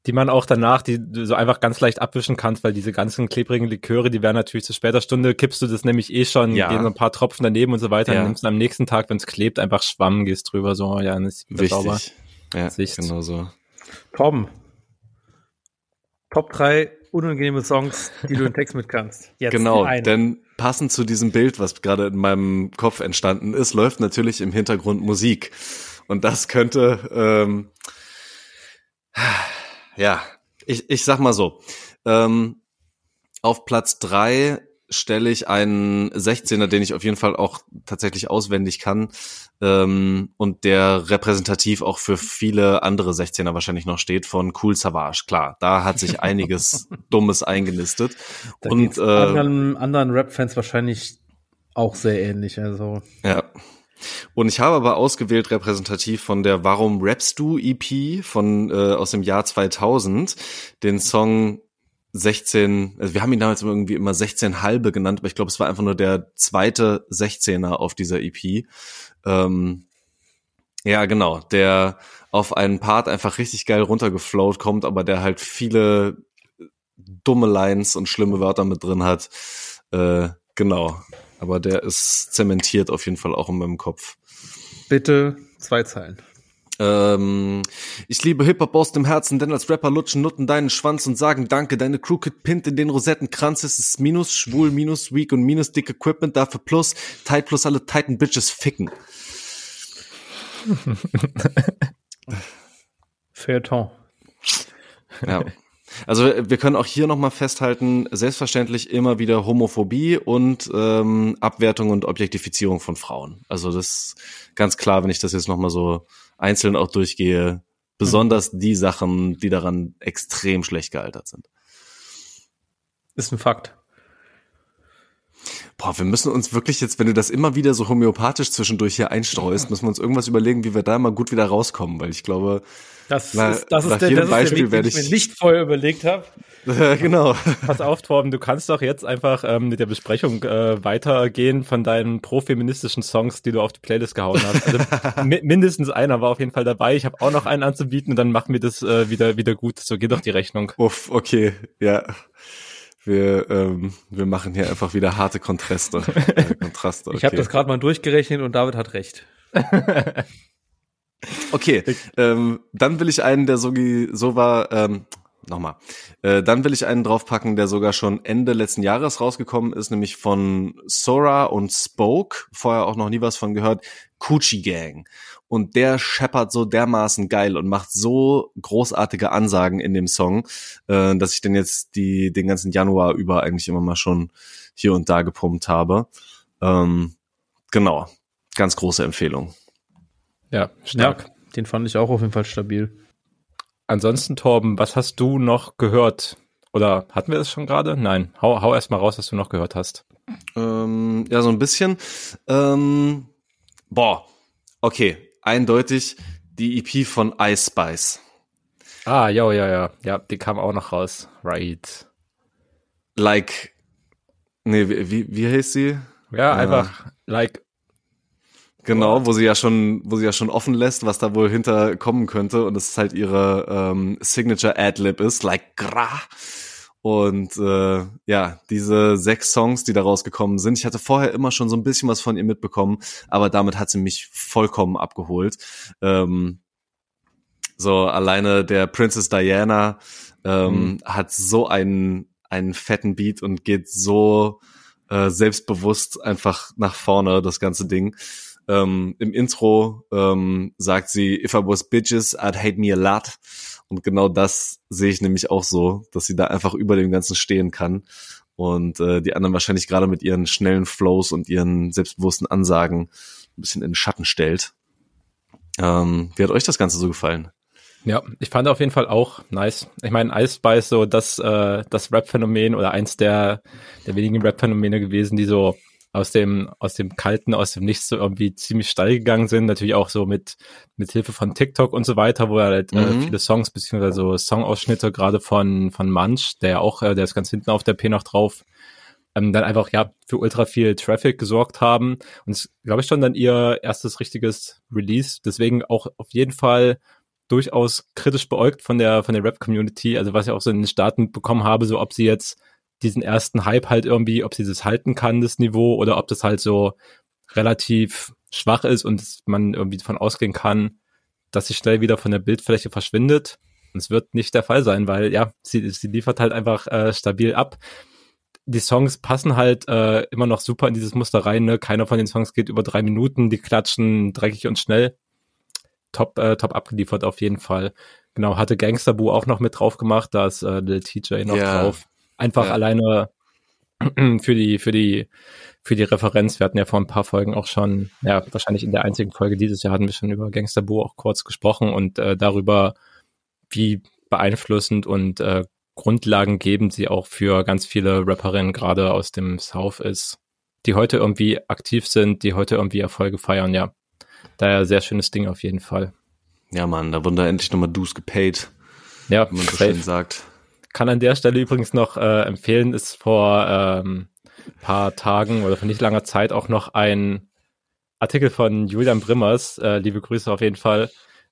Die man auch danach, die du so einfach ganz leicht abwischen kannst, weil diese ganzen klebrigen Liköre, die werden natürlich zu später Stunde, kippst du das nämlich eh schon, Ja. gehen so ein paar Tropfen daneben und so weiter, Ja. dann nimmst du am nächsten Tag, wenn es klebt, einfach Schwamm, gehst drüber, so, ja, dann ist wieder sauber. Wichtig. Ja, Sicht. genau so. Torben. Top 3 unangenehme Songs, die du in Text mit kannst. Jetzt Genau, eine. denn passend zu diesem Bild, was gerade in meinem Kopf entstanden ist, läuft natürlich im Hintergrund Musik. Und das könnte, ähm, ja, ich, ich sag mal so, ähm, auf Platz drei stelle ich einen 16er, den ich auf jeden Fall auch tatsächlich auswendig kann ähm, und der repräsentativ auch für viele andere 16er wahrscheinlich noch steht, von Cool Savage. Klar, da hat sich einiges Dummes eingenistet. da und äh, anderen, anderen Rap-Fans wahrscheinlich auch sehr ähnlich. Also Ja. Und ich habe aber ausgewählt repräsentativ von der Warum Rappst du EP von äh, aus dem Jahr 2000 den Song 16, also wir haben ihn damals irgendwie immer 16 halbe genannt, aber ich glaube, es war einfach nur der zweite 16er auf dieser EP. Ähm, ja, genau, der auf einen Part einfach richtig geil runtergeflowt kommt, aber der halt viele dumme Lines und schlimme Wörter mit drin hat. Äh, genau. Aber der ist zementiert auf jeden Fall auch in meinem Kopf. bitte zwei Zeilen. Ähm, ich liebe Hip-Hop aus dem Herzen, denn als Rapper lutschen Nutten deinen Schwanz und sagen Danke. Deine Crooked Pint in den Rosettenkranz es ist minus, schwul, minus, weak und minus dick Equipment, dafür plus, tight plus alle Titan Bitches ficken. Feuilleton. Ja. Also wir wir können auch hier nochmal festhalten, selbstverständlich immer wieder Homophobie und ähm, Abwertung und Objektifizierung von Frauen. Also das ist ganz klar, wenn ich das jetzt nochmal so einzeln auch durchgehe, besonders die Sachen, die daran extrem schlecht gealtert sind. Ist ein Fakt. Boah, wir müssen uns wirklich jetzt, wenn du das immer wieder so homöopathisch zwischendurch hier einstreust, müssen wir uns irgendwas überlegen, wie wir da mal gut wieder rauskommen, weil ich glaube, Das Na, ist, das nach ist der, jedem das ist der Beispiel Weg, den werde ich mir ich- nicht vorher überlegt habe. genau. Pass auf, Torben, du kannst doch jetzt einfach ähm, mit der Besprechung äh, weitergehen von deinen profeministischen Songs, die du auf die Playlist gehauen hast. Also mi mindestens einer war auf jeden Fall dabei. Ich habe auch noch einen anzubieten und dann machen wir das äh, wieder wieder gut. So geht doch die Rechnung. Uff, okay, ja. Wir, ähm, wir machen hier einfach wieder harte Kontraste. Äh, Kontraste okay. Ich habe das gerade mal durchgerechnet und David hat recht. Okay, ähm, dann will ich einen, der so, so war, ähm, nochmal, äh, dann will ich einen draufpacken, der sogar schon Ende letzten Jahres rausgekommen ist, nämlich von Sora und Spoke, vorher auch noch nie was von gehört, Coochie Gang. Und der scheppert so dermaßen geil und macht so großartige Ansagen in dem Song, äh, dass ich den jetzt die, den ganzen Januar über eigentlich immer mal schon hier und da gepumpt habe. Ähm, genau, ganz große Empfehlung. Ja, stark. Ja, den fand ich auch auf jeden Fall stabil. Ansonsten, Torben, was hast du noch gehört? Oder hatten wir das schon gerade? Nein. Hau, hau erst mal raus, was du noch gehört hast. Ähm, ja, so ein bisschen. Ähm, boah, okay, eindeutig die EP von Ice Spice. Ah, ja, ja, ja. Ja, die kam auch noch raus. Right. Like, nee, wie, wie, wie heißt sie? Ja, einfach like Genau, wo sie ja schon, wo sie ja schon offen lässt, was da wohl hinter kommen könnte und es ist halt ihre ähm, Signature Ad-Lib ist, like gra. Und äh, ja, diese sechs Songs, die da rausgekommen sind, ich hatte vorher immer schon so ein bisschen was von ihr mitbekommen, aber damit hat sie mich vollkommen abgeholt. Ähm, so alleine der Princess Diana ähm, hat so einen einen fetten Beat und geht so äh, selbstbewusst einfach nach vorne das ganze Ding. Ähm, Im Intro ähm, sagt sie, if I was bitches, I'd hate me a lot. Und genau das sehe ich nämlich auch so, dass sie da einfach über dem Ganzen stehen kann. Und äh, die anderen wahrscheinlich gerade mit ihren schnellen Flows und ihren selbstbewussten Ansagen ein bisschen in den Schatten stellt. Ähm, wie hat euch das Ganze so gefallen? Ja, ich fand auf jeden Fall auch nice. Ich meine, Ice Spice so das, äh, das Rap-Phänomen oder eins der, der wenigen Rap-Phänomene gewesen, die so aus dem, aus dem Kalten, aus dem Nichts so irgendwie ziemlich steil gegangen sind. Natürlich auch so mit, mit Hilfe von TikTok und so weiter, wo er halt äh, Mhm. viele Songs, beziehungsweise so Songausschnitte, gerade von, von Munch, der ja auch, äh, der ist ganz hinten auf der P noch drauf, ähm, dann einfach, ja, für ultra viel Traffic gesorgt haben. Und es, glaube ich, schon dann ihr erstes richtiges Release. Deswegen auch auf jeden Fall durchaus kritisch beäugt von der, von der Rap-Community. Also was ich auch so in den Staaten bekommen habe, so ob sie jetzt diesen ersten Hype halt irgendwie, ob sie das halten kann, das Niveau, oder ob das halt so relativ schwach ist und man irgendwie davon ausgehen kann, dass sie schnell wieder von der Bildfläche verschwindet. Und es wird nicht der Fall sein, weil ja, sie, sie liefert halt einfach äh, stabil ab. Die Songs passen halt äh, immer noch super in dieses Muster rein. Ne? Keiner von den Songs geht über drei Minuten, die klatschen dreckig und schnell. Top, äh, top abgeliefert auf jeden Fall. Genau, hatte Gangster Boo auch noch mit drauf gemacht, da ist äh, Lil TJ noch Ja. drauf. Einfach Ja. alleine für die, für die, für die Referenz. Wir hatten ja vor ein paar Folgen auch schon, ja, wahrscheinlich in der einzigen Folge dieses Jahr hatten wir schon über Gangster Boo auch kurz gesprochen und äh, darüber, wie beeinflussend und äh, grundlagengebend sie auch für ganz viele Rapperinnen gerade aus dem South ist, die heute irgendwie aktiv sind, die heute irgendwie Erfolge feiern, ja. Daher sehr schönes Ding auf jeden Fall. Ja, Mann, da wurden da endlich nochmal Dues gepaid, Ja, wie man so schön sagt. Kann an der Stelle übrigens noch äh, empfehlen, ist vor ähm, paar Tagen oder vor nicht langer Zeit auch noch ein Artikel von Julian Brimmers, äh, liebe Grüße auf jeden Fall,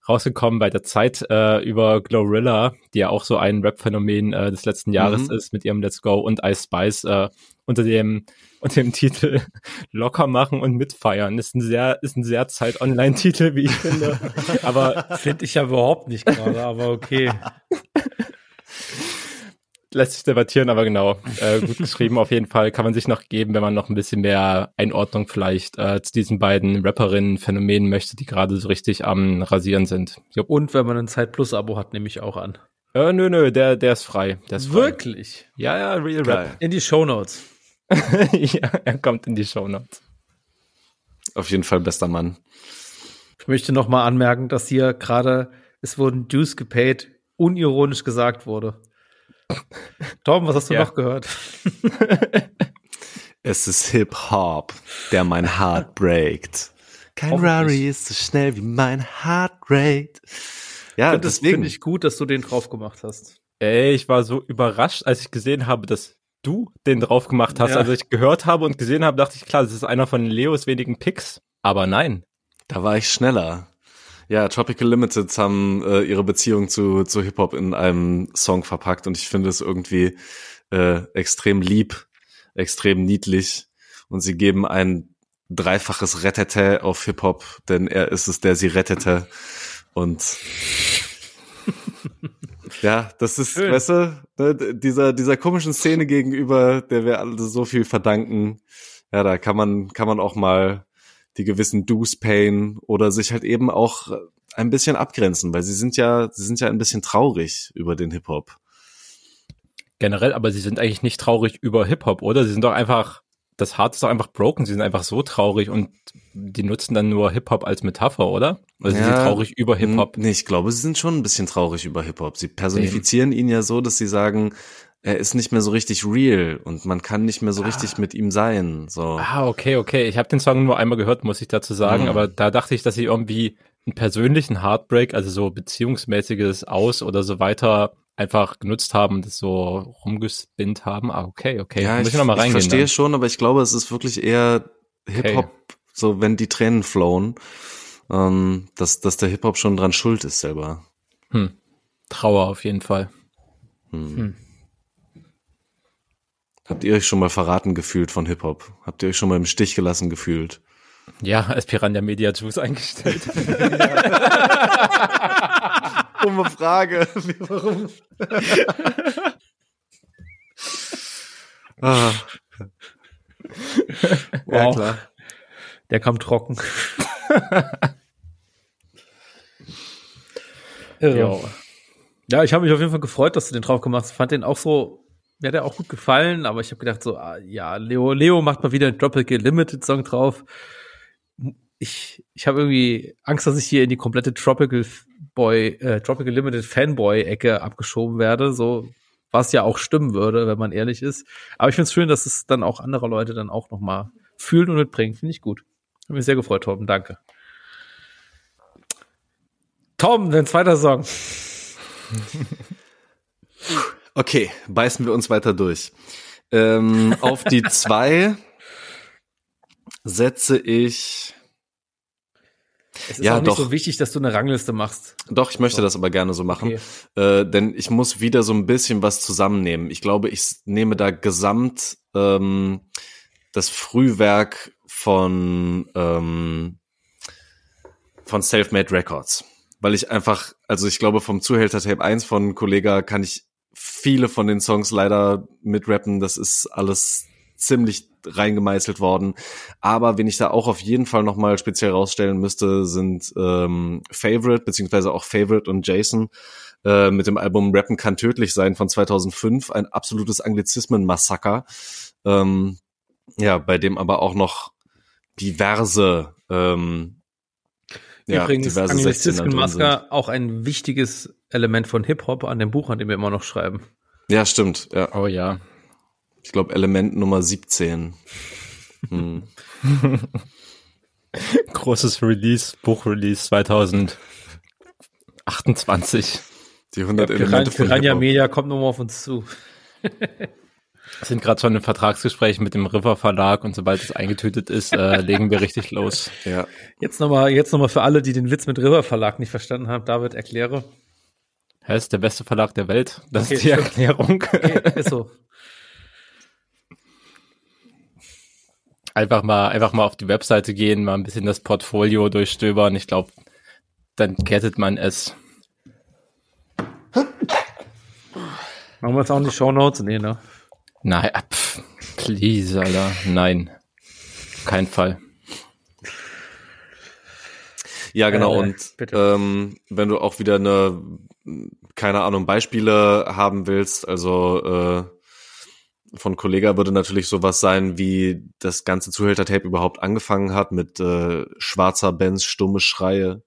rausgekommen bei der Zeit äh, über Glorilla, die ja auch so ein Rap-Phänomen äh, des letzten Jahres Mhm. ist mit ihrem Let's Go und Ice Spice äh, unter dem unter dem Titel locker machen und mitfeiern. Ist ein sehr ist ein sehr Zeit Online Titel, wie ich finde. Aber Finde ich ja überhaupt nicht gerade, aber okay. Lässt sich debattieren, aber genau, äh, gut geschrieben auf jeden Fall. Kann man sich noch geben, wenn man noch ein bisschen mehr Einordnung vielleicht äh, zu diesen beiden Rapperinnen-Phänomenen möchte, die gerade so richtig am Rasieren sind. Jupp. Und wenn man ein Zeit Plus Abo hat, nehme ich auch an. Äh, nö, nö, der, der ist frei. Der ist frei. Wirklich? Ja, ja, Real Geil. In die Shownotes. Rap. ja, er kommt in die Shownotes. Auf jeden Fall bester Mann. Ich möchte noch mal anmerken, dass hier gerade es wurden Dues gepaid, unironisch gesagt wurde. Tom, was hast du Ja. noch gehört? Es ist Hip-Hop, der mein Heart breakt. Kein. Rari ist so schnell wie mein Heart rate. Ja, Find das deswegen. finde ich gut, dass du den drauf gemacht hast. Ey, ich war so überrascht, als ich gesehen habe, dass du den drauf gemacht hast. Ja. Also ich gehört habe und gesehen habe, dachte ich, klar, das ist einer von Leos wenigen Picks. Aber nein. Da war ich schneller. Ja, Tropical Limited haben äh, ihre Beziehung zu, zu Hip-Hop in einem Song verpackt und ich finde es irgendwie äh, extrem lieb, extrem niedlich und sie geben ein dreifaches Rettete auf Hip-Hop, denn er ist es, der sie rettete und ja, das ist, Schön. weißt du, ne, dieser, dieser komischen Szene gegenüber, der wir alle so viel verdanken, ja, da kann man, kann man auch mal die gewissen Dues payen oder sich halt eben auch ein bisschen abgrenzen, weil sie sind ja, sie sind ja ein bisschen traurig über den Hip-Hop. Generell, aber sie sind eigentlich nicht traurig über Hip-Hop, oder? Sie sind doch einfach, das Hart ist doch einfach broken, sie sind einfach so traurig und die nutzen dann nur Hip-Hop als Metapher, oder? Also sie Ja, sind traurig über Hip-Hop. Nee, ich glaube, sie sind schon ein bisschen traurig über Hip-Hop. Sie personifizieren ihn ja so, dass sie sagen, er ist nicht mehr so richtig real und man kann nicht mehr so richtig mit ihm sein. So. Ah, okay, okay. Ich habe den Song nur einmal gehört, muss ich dazu sagen, Mhm. aber da dachte ich, dass sie irgendwie einen persönlichen Heartbreak, also so beziehungsmäßiges Aus oder so weiter einfach genutzt haben und das so rumgespinnt haben. Ah, okay, okay. ja, muss ich, ich noch mal ich reingehen. verstehe dann. schon, aber ich glaube, es ist wirklich eher Hip-Hop, so wenn die Tränen flowen, ähm, dass, dass der Hip-Hop schon dran schuld ist selber. Hm. Trauer auf jeden Fall. Hm. Habt ihr euch schon mal verraten gefühlt von Hip-Hop? Habt ihr euch schon mal im Stich gelassen gefühlt? Ja, als Piranha Media Juice eingestellt. Dumme Frage. Warum? ah. Ja, Wow. klar. Der kam trocken. Jo. Ja, ich habe mich auf jeden Fall gefreut, dass du den drauf gemacht hast. Fand den auch so, mir hat der auch gut gefallen, aber ich habe gedacht so, ah, ja, Leo, Leo macht mal wieder einen Tropical Limited Song drauf. Ich, ich habe irgendwie Angst, dass ich hier in die komplette Tropical Boy, äh, Tropical Limited Fanboy Ecke abgeschoben werde, so was ja auch stimmen würde, wenn man ehrlich ist. Aber ich finde es schön, dass es dann auch andere Leute dann auch noch mal fühlen und mitbringen. Finde ich gut. Hat mich sehr gefreut, Torben. Danke. Tom, dein zweiter Song. Okay, beißen wir uns weiter durch. Ähm, auf die zwei setze ich. Es ist Ja, auch nicht doch. so wichtig, dass du eine Rangliste machst. Doch, ich möchte das aber gerne so machen, Okay. äh, denn ich muss wieder so ein bisschen was zusammennehmen. Ich glaube, ich nehme da gesamt ähm, das Frühwerk von ähm, von Selfmade Records, weil ich einfach, also ich glaube vom Zuhälter Tape 1 von Kollega kann ich viele von den Songs leider mitrappen. Das ist alles ziemlich reingemeißelt worden. Aber wen ich da auch auf jeden Fall nochmal speziell rausstellen müsste, sind ähm, Favorite, beziehungsweise auch Favorite und Jason äh, mit dem Album Rappen kann tödlich sein von 2005. Ein absolutes Anglizismen-Massaker. Ähm, ja, bei dem aber auch noch diverse ähm, ja, Übrigens, diverse 16er Anglizismen drin sind. Masker auch ein wichtiges Element von Hip-Hop an dem Buch, an dem wir immer noch schreiben. Ja, stimmt. Ja. Oh ja. Ich glaube, Element Nummer 17. Hm. Großes Release, Buchrelease 2028. Die 100 Piran Elemente von Piranha. Media kommt nochmal auf uns zu. Sind gerade schon in Vertragsgesprächen mit dem River Verlag und sobald es eingetütet ist, äh, legen wir richtig los. Ja. Jetzt nochmal, jetzt noch mal für alle, die den Witz mit River Verlag nicht verstanden haben. David, erkläre. Er ist der beste Verlag der Welt. Das Okay, ist die stimmt. Erklärung. Okay, ist so. Einfach mal, einfach mal auf die Webseite gehen, mal ein bisschen das Portfolio durchstöbern. Ich glaube, dann kettet man es. Machen wir jetzt auch in die Show Notes? Nee, ne? Nein, ah, pff, please, Alter. Nein. Kein Fall. Ja, genau. Äh, und bitte. ähm, wenn du auch wieder eine, keine Ahnung, Beispiele haben willst, also äh, von Kollega würde natürlich sowas sein, wie das ganze Zuhälter-Tape überhaupt angefangen hat mit äh, schwarzer Benz, stumme Schreie,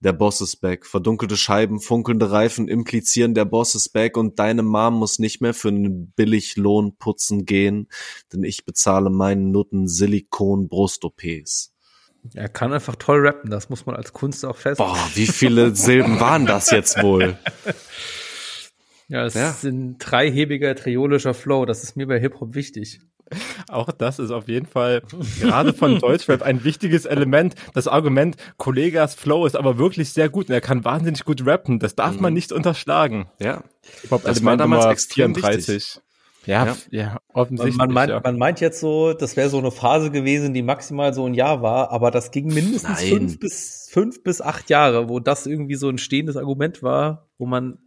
der Boss ist back, verdunkelte Scheiben, funkelnde Reifen implizieren, der Boss ist back und deine Mom muss nicht mehr für einen Billiglohn putzen gehen, denn ich bezahle meinen Nutten Silikon-Brust-OPs. Er kann einfach toll rappen, das muss man als Kunst auch fest. Boah, wie viele Silben waren das jetzt wohl? Ja, es Ja. sind dreihebiger triolischer Flow, das ist mir bei Hip-Hop wichtig. Auch das ist auf jeden Fall gerade von Deutschrap ein wichtiges Element. Das Argument, Kollegas Flow ist aber wirklich sehr gut und er kann wahnsinnig gut rappen. Das darf man nicht unterschlagen. Ja, Das war damals Nummer extrem 34. Ja, Ja. ja, offensichtlich. man, meint, ja. man meint jetzt so, das wäre so eine Phase gewesen, die maximal so ein Jahr war, aber das ging mindestens Nein. fünf bis, fünf bis acht Jahre, wo das irgendwie so ein stehendes Argument war, wo man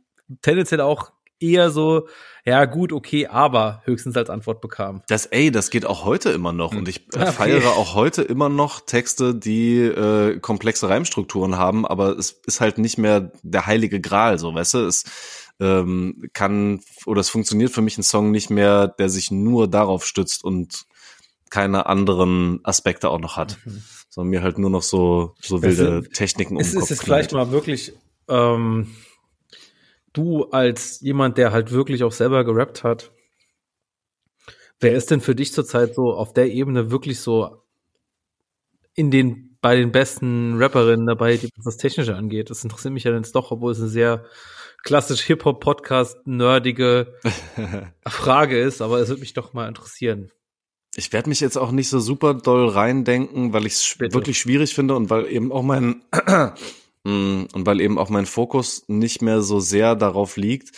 tendenziell auch eher so, ja gut, okay, aber höchstens als Antwort bekam. das ey, das geht auch heute immer noch und ich Okay. feiere auch heute immer noch Texte, die äh, komplexe Reimstrukturen haben, aber es ist halt nicht mehr der heilige Gral, so weißt du, es ähm, kann oder es funktioniert für mich ein Song nicht mehr, der sich nur darauf stützt und keine anderen Aspekte auch noch hat, sondern mir halt nur noch so so wilde sind- Techniken um Es den ist jetzt vielleicht mal wirklich, ähm, du als jemand, der halt wirklich auch selber gerappt hat, wer ist denn für dich zurzeit so auf der Ebene wirklich so in den, bei den besten Rapperinnen dabei, die was das Technische angeht? Das interessiert mich ja jetzt doch, obwohl es eine sehr klassisch Hip-Hop-Podcast nerdige Frage ist, aber es würde mich doch mal interessieren. Ich werde mich jetzt auch nicht so super doll reindenken, weil ich es wirklich schwierig finde und weil eben auch mein Mm, und weil eben auch mein Fokus nicht mehr so sehr darauf liegt.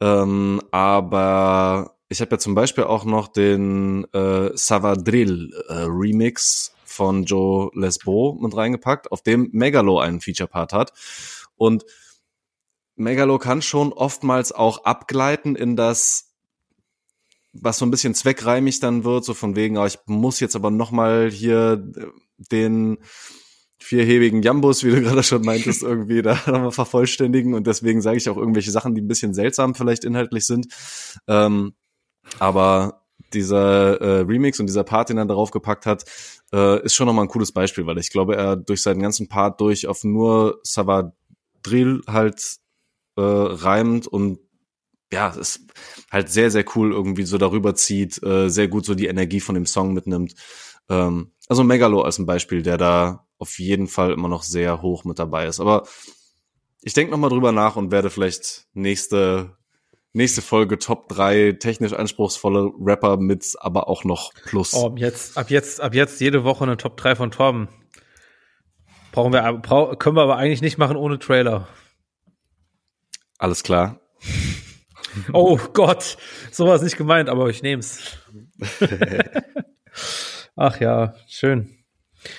Ähm, aber ich habe ja zum Beispiel auch noch den äh, Savadril äh, Remix von Joe Lesbo mit reingepackt, auf dem Megalo einen Feature-Part hat. Und Megalo kann schon oftmals auch abgleiten in das was so ein bisschen zweckreimig dann wird, so von wegen, ah, ich muss jetzt aber noch mal hier äh, den vierhebigen Jambus, wie du gerade schon meintest, irgendwie da nochmal vervollständigen und deswegen sage ich auch irgendwelche Sachen, die ein bisschen seltsam vielleicht inhaltlich sind. Ähm, aber dieser äh, Remix und dieser Part, den er darauf gepackt hat, äh, ist schon nochmal ein cooles Beispiel, weil ich glaube, er durch seinen ganzen Part durch auf nur Savadril halt äh, reimt und ja, ist halt sehr, sehr cool irgendwie so darüber zieht, äh, sehr gut so die Energie von dem Song mitnimmt. Ähm, also Megalo als ein Beispiel, der da auf jeden Fall immer noch sehr hoch mit dabei ist. Aber ich denke noch mal drüber nach und werde vielleicht nächste nächste Folge Top 3 technisch anspruchsvolle Rapper mit aber auch noch Plus. Oh, jetzt, ab jetzt, ab jetzt jede Woche eine Top 3 von Torben. Brauchen wir, brau können wir aber eigentlich nicht machen ohne Trailer. Alles klar. Oh Gott, sowas nicht gemeint, aber ich nehm's. Ach ja, schön.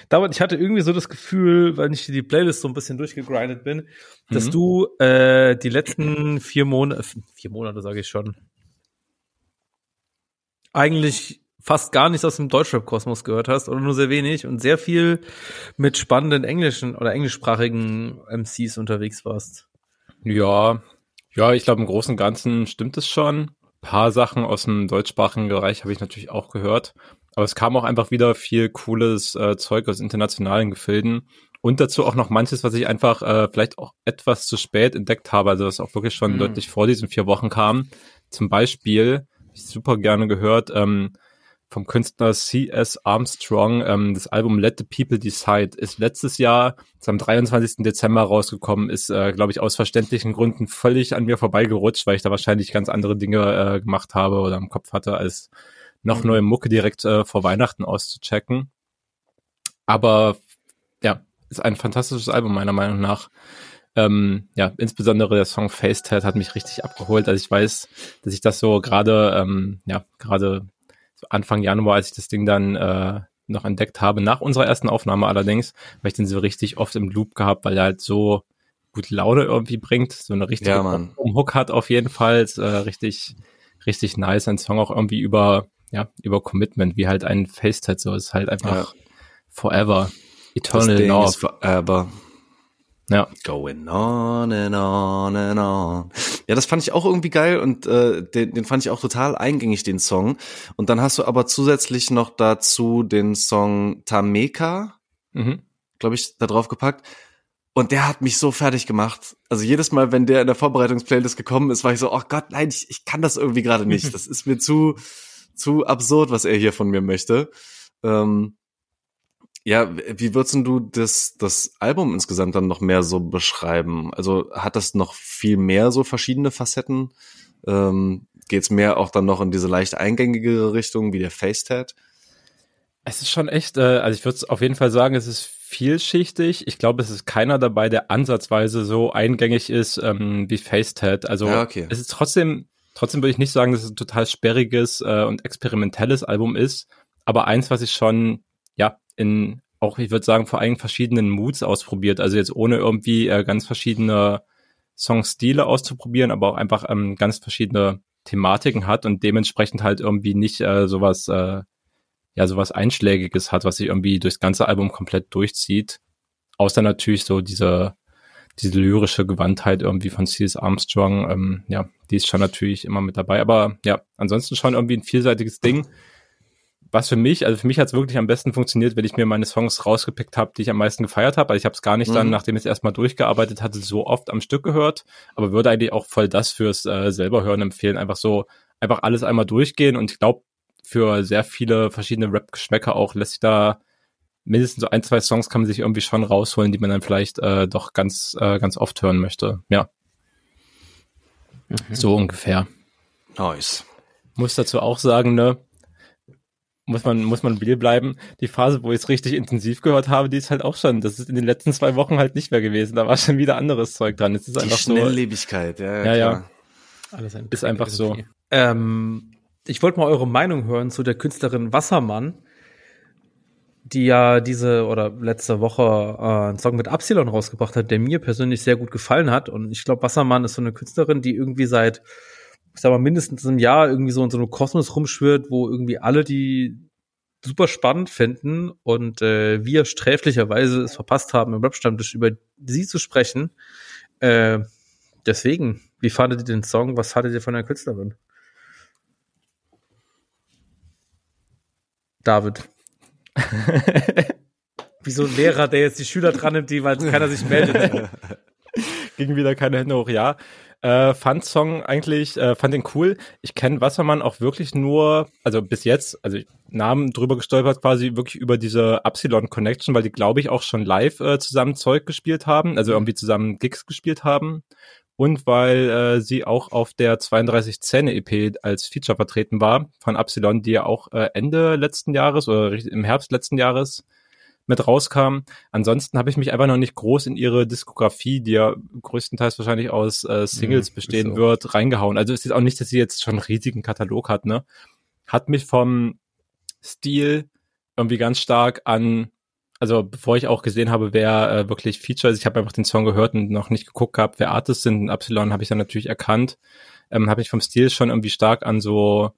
David, ich hatte irgendwie so das Gefühl, weil ich die Playlist so ein bisschen durchgegrindet bin, dass Mhm. du äh, die letzten vier Monate, vier Monate sage ich schon, eigentlich fast gar nichts aus dem Deutschrap-Kosmos gehört hast oder nur sehr wenig und sehr viel mit spannenden englischen oder englischsprachigen MCs unterwegs warst. Ja, ja, ich glaube im Großen und Ganzen stimmt es schon. Ein paar Sachen aus dem deutschsprachigen Bereich habe ich natürlich auch gehört. Aber es kam auch einfach wieder viel cooles äh, Zeug aus internationalen Gefilden. Und dazu auch noch manches, was ich einfach äh, vielleicht auch etwas zu spät entdeckt habe, also was auch wirklich schon Mhm. deutlich vor diesen vier Wochen kam. Zum Beispiel, ich super gerne gehört, ähm, vom Künstler C.S. Armstrong, ähm, das Album Let the People Decide ist letztes Jahr, ist am 23. Dezember rausgekommen, ist, äh, glaube ich, aus verständlichen Gründen völlig an mir vorbeigerutscht, weil ich da wahrscheinlich ganz andere Dinge äh, gemacht habe oder im Kopf hatte, als noch neue Mucke direkt äh, vor Weihnachten auszuchecken. Aber ja, ist ein fantastisches Album meiner Meinung nach. Ähm, ja, insbesondere der Song Face Tat hat mich richtig abgeholt. Also ich weiß, dass ich das so gerade, ähm, ja, gerade Anfang Januar, als ich das Ding dann äh, noch entdeckt habe, nach unserer ersten Aufnahme allerdings, weil ich den so richtig oft im Loop gehabt, weil er halt so gute Laune irgendwie bringt, so eine richtige Ja, Mann. Hook hat auf jeden Fall, ist, äh, richtig, richtig nice. Ein Song auch irgendwie über, ja, über Commitment, wie halt ein Face-Tat so, ist halt einfach forever, Das eternal ist forever. Ja, Going on and on and on. Ja, das fand ich auch irgendwie geil und äh, den, den fand ich auch total eingängig, den Song. Und dann hast du aber zusätzlich noch dazu den Song Tameka, mhm. glaube ich, da drauf gepackt. Und der hat mich so fertig gemacht. Also jedes Mal, wenn der in der Vorbereitungsplaylist gekommen ist, war ich so, oh Gott, nein, ich, ich kann das irgendwie gerade nicht. Das ist mir zu, zu absurd, was er hier von mir möchte. Ähm, ja, wie würdest du das, das Album insgesamt dann noch mehr so beschreiben? Also hat das noch viel mehr so verschiedene Facetten? Ähm, Geht es mehr auch dann noch in diese leicht eingängigere Richtung wie der Face-Tat? Es ist schon echt, äh, also ich würde auf jeden Fall sagen, es ist vielschichtig. Ich glaube, es ist keiner dabei, der ansatzweise so eingängig ist ähm, wie FaceTat. Also Ja, okay. es ist trotzdem, trotzdem würde ich nicht sagen, dass es ein total sperriges äh, und experimentelles Album ist, aber eins, was ich schon, in auch, ich würde sagen, vor allem verschiedenen Moods ausprobiert. Also jetzt ohne irgendwie äh, ganz verschiedene Songstile auszuprobieren, aber auch einfach ähm, ganz verschiedene Thematiken hat und dementsprechend halt irgendwie nicht äh, sowas äh, ja sowas Einschlägiges hat, was sich irgendwie durchs ganze Album komplett durchzieht. Außer natürlich so diese, diese lyrische Gewandtheit irgendwie von C.S. Armstrong, ähm, ja, die ist schon natürlich immer mit dabei. Aber ja, ansonsten schon irgendwie ein vielseitiges Ding. Was für mich, also für mich hat es wirklich am besten funktioniert, wenn ich mir meine Songs rausgepickt habe, die ich am meisten gefeiert habe. Also ich habe es gar nicht dann, Mhm. nachdem ich es erstmal durchgearbeitet hatte, so oft am Stück gehört, aber würde eigentlich auch voll das fürs äh, selber hören empfehlen. Einfach so, einfach alles einmal durchgehen und ich glaube, für sehr viele verschiedene Rap-Geschmäcker auch lässt sich da mindestens so ein, zwei Songs kann man sich irgendwie schon rausholen, die man dann vielleicht äh, doch ganz, äh, ganz oft hören möchte. Ja. So ungefähr. Nice. Muss dazu auch sagen, ne, muss man, muss man real bleiben. Die Phase, wo ich es richtig intensiv gehört habe, die ist halt auch schon, das ist in den letzten zwei Wochen halt nicht mehr gewesen. Da war schon wieder anderes Zeug dran. Es ist Die einfach so. Schnelllebigkeit, ja, Ja, ja. klar. Alles ein Ist einfach so. Ähm, ich wollte mal eure Meinung hören zu der Künstlerin Wassermann, die ja diese oder letzte Woche äh, einen Song mit Absilon rausgebracht hat, der mir persönlich sehr gut gefallen hat. Und ich glaube, Wassermann ist so eine Künstlerin, die irgendwie seit, ich sag mal, mindestens einem Jahr irgendwie so in so einem Kosmos rumschwirrt, wo irgendwie alle die super spannend finden und äh, wir sträflicherweise es verpasst haben, im Rap-Stammtisch über sie zu sprechen. Äh, deswegen, wie fandet ihr den Song? Was hattet ihr von der Künstlerin? David. Wie so ein Lehrer, der jetzt die Schüler dran nimmt, die, weil keiner sich meldet. Ging wieder keine Hände hoch, ja. Äh, fand Song eigentlich, äh, fand den cool. Ich kenne Wassermann auch wirklich nur, also bis jetzt, also Namen drüber gestolpert quasi wirklich über diese Epsilon Connection, weil die glaube ich auch schon live äh, zusammen Zeug gespielt haben, also irgendwie zusammen Gigs gespielt haben. Und weil äh, sie auch auf der 32 Zähne EP als Feature vertreten war von Epsilon, die ja auch äh, Ende letzten Jahres oder im Herbst letzten Jahres mit rauskam. Ansonsten habe ich mich einfach noch nicht groß in ihre Diskografie, die ja größtenteils wahrscheinlich aus äh, Singles mhm, bestehen so. wird, reingehauen. Also es ist auch nicht, dass sie jetzt schon einen riesigen Katalog hat, ne? Hat mich vom Stil irgendwie ganz stark an, also bevor ich auch gesehen habe, wer äh, wirklich Features, ich habe einfach den Song gehört und noch nicht geguckt gehabt, wer Artists sind. In Epsilon habe ich dann natürlich erkannt. Ähm, habe ich vom Stil schon irgendwie stark an so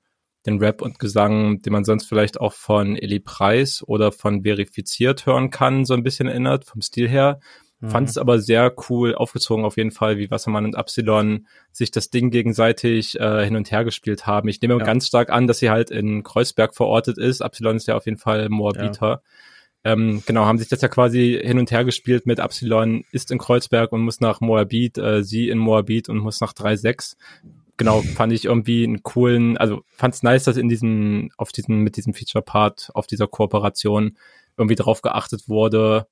den Rap und Gesang, den man sonst vielleicht auch von Eli Preis oder von Verifiziert hören kann, so ein bisschen erinnert, vom Stil her. Mhm. Fand es aber sehr cool aufgezogen auf jeden Fall, wie Wassermann und Epsilon sich das Ding gegenseitig äh, hin und her gespielt haben. Ich nehme ja. ganz stark an, dass sie halt in Kreuzberg verortet ist. Epsilon ist ja auf jeden Fall Moabiter. Ja. Ähm, genau, haben sich das ja quasi hin und her gespielt mit Epsilon ist in Kreuzberg und muss nach Moabit, äh, sie in Moabit und muss nach 3.6 genau, fand ich irgendwie einen coolen, also fand es nice, dass in diesem, auf diesem, mit diesem Feature-Part, auf dieser Kooperation irgendwie darauf geachtet wurde,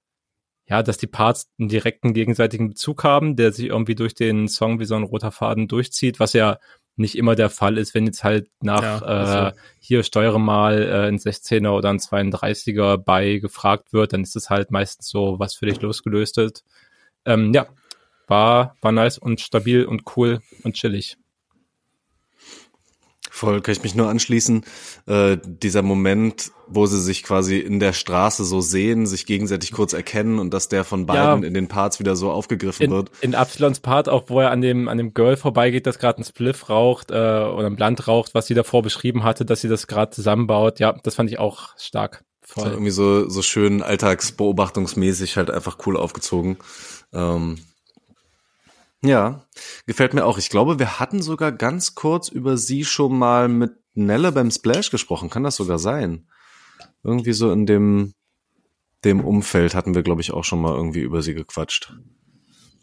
ja, dass die Parts einen direkten gegenseitigen Bezug haben, der sich irgendwie durch den Song wie so ein roter Faden durchzieht, was ja nicht immer der Fall ist, wenn jetzt halt nach ja, also. äh, hier steuere mal äh, ein 16er oder ein 32er bei gefragt wird, dann ist es halt meistens so was für dich losgelöst ist. Ähm, ja, war, war nice und stabil und cool und chillig. Voll, kann ich mich nur anschließen. Äh, dieser Moment, wo sie sich quasi in der Straße so sehen, sich gegenseitig kurz erkennen und dass der von beiden ja, in den Parts wieder so aufgegriffen in, wird. In Epsilons Part, auch wo er an dem, an dem Girl vorbeigeht, das gerade ein Spliff raucht äh, oder ein Blunt raucht, was sie davor beschrieben hatte, dass sie das gerade zusammenbaut. Ja, das fand ich auch stark. Voll. irgendwie so, so schön alltagsbeobachtungsmäßig halt einfach cool aufgezogen. Ähm, ja, gefällt mir auch. Ich glaube, wir hatten sogar ganz kurz über sie schon mal mit Nelle beim Splash gesprochen. Kann das sogar sein? Irgendwie so in dem, dem Umfeld hatten wir, glaube ich, auch schon mal irgendwie über sie gequatscht.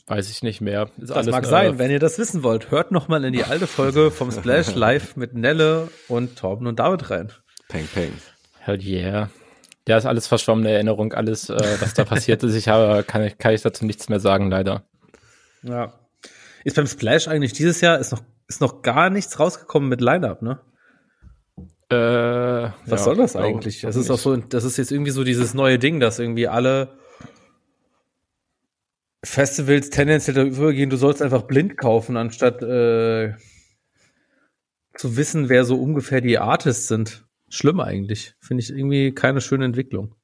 Weiß ich nicht mehr. Ist das mag sein. Wenn ihr das wissen wollt, hört noch mal in die alte Folge vom Splash live mit Nelle und Torben und David rein. Peng, peng. Hell yeah. Ja, ist alles verschwommene Erinnerung, alles, äh, was da passiert ist. Ich habe, kann ich, kann ich dazu nichts mehr sagen, leider. Ja, ist beim Splash eigentlich dieses Jahr ist noch, ist noch gar nichts rausgekommen mit Line-Up, ne? Äh, Was ja, soll das eigentlich? Das ist auch so, das ist jetzt irgendwie so dieses neue Ding, dass irgendwie alle Festivals tendenziell darüber gehen, du sollst einfach blind kaufen, anstatt äh, zu wissen, wer so ungefähr die Artists sind. Schlimm eigentlich. Finde ich irgendwie keine schöne Entwicklung.